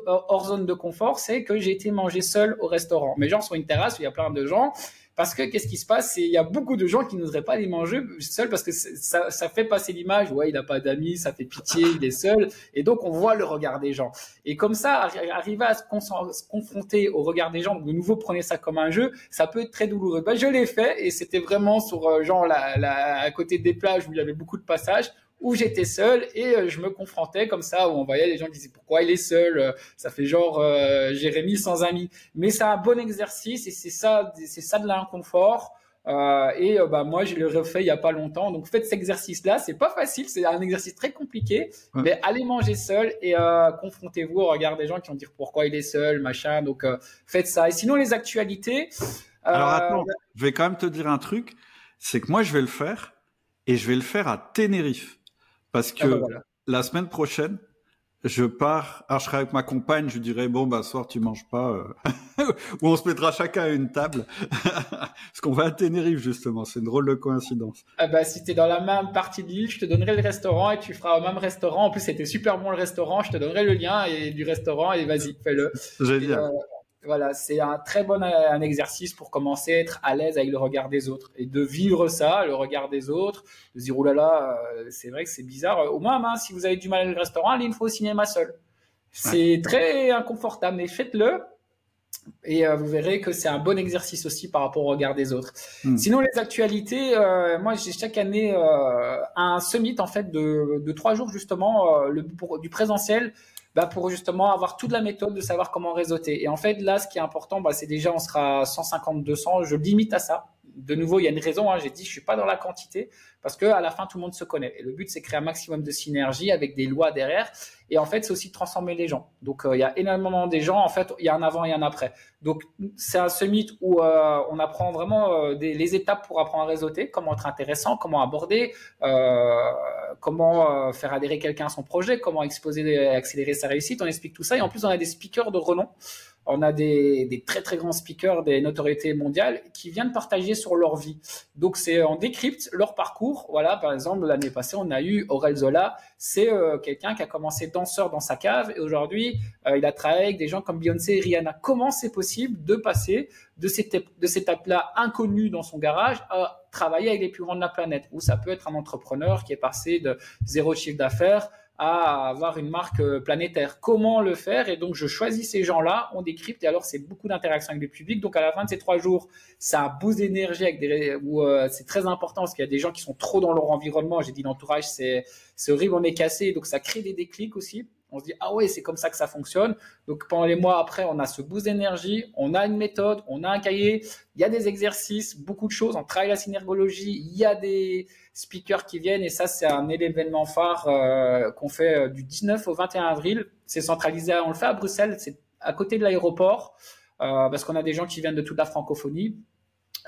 hors zone de confort, c'est que j'ai été manger seul au restaurant. Mes gens sont une terrasse où il y a plein de gens, parce que qu'est-ce qui se passe? C'est il y a beaucoup de gens qui n'oseraient pas les manger seuls parce que ça, ça fait passer l'image. Ouais, il n'a pas d'amis, ça fait pitié, il est seul. Et donc on voit le regard des gens. Et comme ça, arriver à se, confronter au regard des gens, de nouveau prenez ça comme un jeu, ça peut être très douloureux. Ben, je l'ai fait et c'était vraiment sur euh, genre la, à côté des plages où il y avait beaucoup de passages où j'étais seul et euh, je me confrontais comme ça, où on voyait les gens qui disaient pourquoi il est seul, euh, ça fait genre euh, Jérémy sans amis. Mais c'est un bon exercice et c'est ça, c'est ça de l'inconfort. Euh, et bah moi je l'ai refait il y a pas longtemps. Donc faites cet exercice-là, c'est pas facile, c'est un exercice très compliqué, mais allez manger seul et confrontez-vous au regard des gens qui vont dire pourquoi il est seul, machin. Donc faites ça. Et sinon les actualités. Alors attends, je vais quand même te dire un truc, c'est que moi je vais le faire et je vais le faire à Tenerife. Parce ah, que bah, la semaine prochaine, je pars. Alors, je serai avec ma compagne. Je lui dirai bon, bah, soir, tu manges pas. Euh... Ou on se mettra chacun à une table. Parce qu'on va à Tenerife, justement. C'est une drôle de coïncidence. Ah bah, si t'es dans la même partie de l'île, je te donnerai le restaurant et tu feras au même restaurant. En plus, c'était super bon le restaurant. Je te donnerai le lien et du restaurant et vas-y, fais-le. Génial. Euh, voilà, c'est un très bon euh, un exercice pour commencer à être à l'aise avec le regard des autres et de vivre ça, le regard des autres, de se dire oulala, euh, c'est vrai que c'est bizarre. Au moins, hein, si vous avez du mal au restaurant, allez une fois au cinéma seul. C'est très inconfortable, mais faites-le et euh, vous verrez que c'est un bon exercice aussi par rapport au regard des autres. Hmm. Sinon, les actualités, moi j'ai chaque année un summit en fait de, de trois jours justement le, pour, du présentiel bah, pour justement avoir toute la méthode de savoir comment réseauter. Et en fait, là, ce qui est important, bah, c'est déjà, on sera 150, 200. Je limite à ça. De nouveau, il y a une raison. Hein, J'ai dit, je suis pas dans la quantité parce que à la fin, tout le monde se connaît. Et le but, c'est créer un maximum de synergie avec des lois derrière. Et en fait, c'est aussi de transformer les gens. Donc, euh, il y a énormément des gens. En fait, il y a un avant et un après. Donc, c'est un summit où euh, on apprend vraiment euh, des, les étapes pour apprendre à réseauter, comment être intéressant, comment aborder, comment faire adhérer quelqu'un à son projet, comment exposer accélérer sa réussite. On explique tout ça. Et en plus, on a des speakers de renom on a des, très très grands speakers, des notoriétés mondiales qui viennent partager sur leur vie. Donc c'est on décrypte leur parcours. Voilà, par exemple l'année passée on a eu Aurel Zola, c'est euh, quelqu'un qui a commencé danseur dans sa cave et aujourd'hui euh, il a travaillé avec des gens comme Beyoncé et Rihanna. Comment c'est possible de passer de cette de cette étape-là inconnue dans son garage à travailler avec les plus grands de la planète? Ou ça peut être un entrepreneur qui est passé de zéro chiffre d'affaires à avoir une marque euh, planétaire. Comment le faire? Et donc, je choisis ces gens-là, on décrypte, et alors c'est beaucoup d'interactions avec le public. Donc, à la fin de ces trois jours, ça a boost d'énergie avec des, euh, c'est très important parce qu'il y a des gens qui sont trop dans leur environnement. J'ai dit l'entourage, c'est, c'est horrible, on est cassé. Donc, ça crée des déclics aussi. On se dit, ah ouais, c'est comme ça que ça fonctionne. Donc, pendant les mois après, on a ce boost d'énergie, on a une méthode, on a un cahier, il y a des exercices, beaucoup de choses. On travaille la synergologie, il y a des speakers qui viennent et ça, c'est un événement phare euh, qu'on fait euh, du 19 au 21 avril. C'est centralisé, on le fait à Bruxelles, c'est à côté de l'aéroport euh, parce qu'on a des gens qui viennent de toute la francophonie.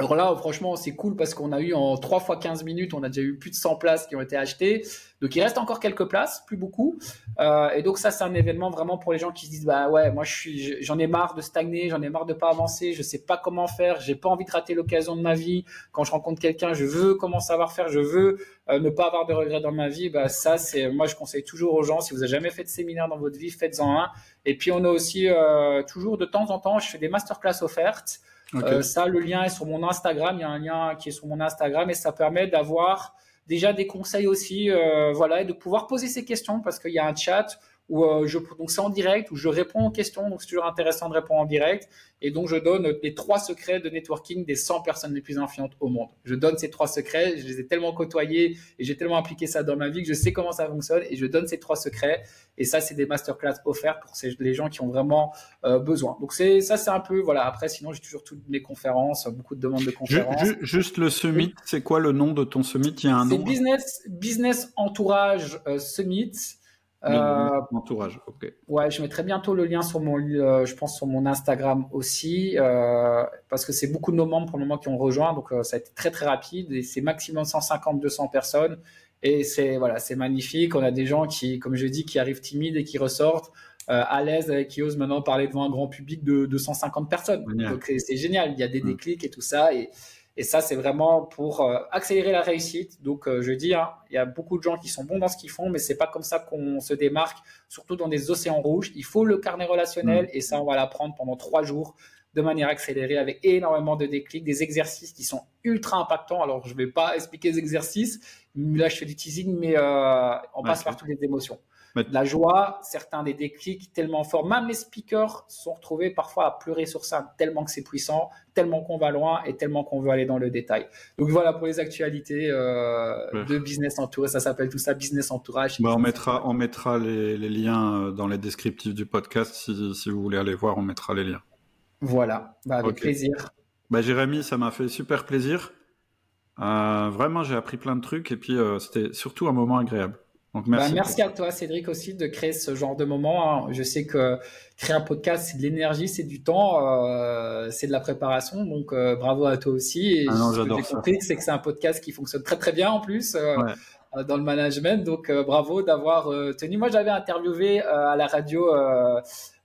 Alors là, franchement, c'est cool parce qu'on a eu en 3 fois 15 minutes, on a déjà eu plus de 100 places qui ont été achetées. Donc il reste encore quelques places, plus beaucoup. Euh, et donc ça, c'est un événement vraiment pour les gens qui se disent bah ouais, moi je suis, j'en ai marre de stagner, j'en ai marre de pas avancer, je sais pas comment faire, j'ai pas envie de rater l'occasion de ma vie. Quand je rencontre quelqu'un, je veux comment savoir faire, je veux euh, ne pas avoir de regrets dans ma vie. Bah ça, c'est moi je conseille toujours aux gens si vous avez jamais fait de séminaire dans votre vie, faites-en un. Et puis on a aussi euh, toujours de temps en temps, je fais des masterclass offertes. Euh, ça, le lien est sur mon Instagram. Il y a un lien qui est sur mon Instagram et ça permet d'avoir déjà des conseils aussi, euh, voilà, et de pouvoir poser ces questions parce qu'il y a un chat où euh, je, donc c'est en direct où je réponds aux questions. Donc c'est toujours intéressant de répondre en direct. Et donc je donne les trois secrets de networking des 100 personnes les plus influentes au monde. Je donne ces trois secrets. Je les ai tellement côtoyés et j'ai tellement appliqué ça dans ma vie que je sais comment ça fonctionne et je donne ces trois secrets. Et ça c'est des masterclass offerts pour ces, les gens qui ont vraiment euh, besoin. Donc c'est ça c'est un peu voilà. Après sinon j'ai toujours toutes mes conférences, beaucoup de demandes de conférences. Juste, le summit, c'est quoi le nom de ton summit? Il y a un nom? Business Business Entourage euh, Summit. Euh, entourage, ok. Ouais, je mettrai bientôt le lien sur mon, euh, je pense sur mon Instagram aussi, euh, parce que c'est beaucoup de nos membres pour le moment qui ont rejoint, donc ça a été très très rapide et c'est maximum 150-200 personnes et c'est voilà, c'est magnifique. On a des gens qui, comme je dis, qui arrivent timides et qui ressortent à l'aise, et qui osent maintenant parler devant un grand public de 250 personnes. Donc c'est génial. Il y a des mm. déclics et tout ça et et ça, c'est vraiment pour euh, accélérer la réussite. Donc, euh, je dis, hein, il y a beaucoup de gens qui sont bons dans ce qu'ils font, mais c'est pas comme ça qu'on se démarque, surtout dans des océans rouges. Il faut le carnet relationnel, mm. et ça, on va l'apprendre pendant trois jours de manière accélérée avec énormément de déclics, des exercices qui sont ultra impactants. Alors, je vais pas expliquer les exercices. Là, je fais du teasing, mais euh, on passe par toutes les émotions. La joie, certains des déclics tellement forts. Même les speakers sont retrouvés parfois à pleurer sur ça, tellement que c'est puissant, tellement qu'on va loin et tellement qu'on veut aller dans le détail. Donc voilà pour les actualités euh, de Business Entourage. Ça s'appelle tout ça Business Entourage. Bah, on mettra, on mettra les, liens euh, dans les descriptifs du podcast. Si, vous voulez aller voir, on mettra les liens. Voilà, bah, avec plaisir. Bah, Jérémy, ça m'a fait super plaisir. Euh, vraiment, j'ai appris plein de trucs et puis c'était surtout un moment agréable. Bah, merci. à toi, Cédric, aussi de créer ce genre de moment. Hein. Je sais que créer un podcast, c'est de l'énergie, c'est du temps, euh, c'est de la préparation. Donc, euh, bravo à toi aussi. Et ah ce que j'ai compris, c'est que c'est un podcast qui fonctionne très très bien en plus euh, dans le management. Donc, bravo d'avoir tenu. Moi, j'avais interviewé à la radio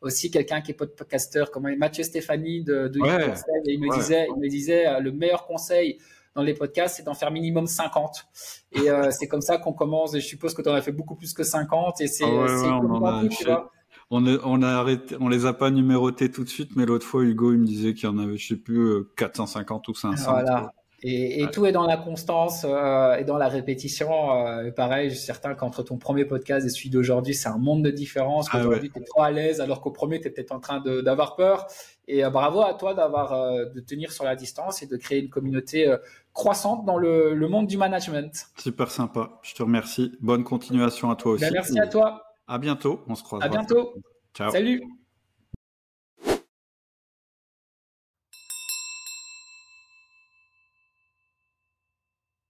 aussi quelqu'un qui est podcaster, comme Mathieu Stéphanie de, de et il me disait, il me disait le meilleur conseil dans les podcasts, c'est d'en faire minimum 50. Et euh, c'est comme ça qu'on commence. Et je suppose que tu en as fait beaucoup plus que 50. Et c'est, ah on, tu vois. On, on, a arrêté, on les a pas numérotés tout de suite, mais l'autre fois, Hugo, il me disait qu'il y en avait, je sais plus, 450 euh, ou 500. Voilà. Et, tout est dans la constance euh, et dans la répétition. Euh, pareil, je suis certain qu'entre ton premier podcast et celui d'aujourd'hui, c'est un monde de différence. Ah Aujourd'hui, tu es trop à l'aise, alors qu'au premier, tu es peut-être en train d'avoir peur. Et euh, bravo à toi d'avoir de tenir sur la distance et de créer une communauté croissante dans le, le, monde du management. Super sympa. Je te remercie. Bonne continuation à toi ben, aussi. merci à toi. À bientôt. On se croise. À bientôt. Ciao. Salut.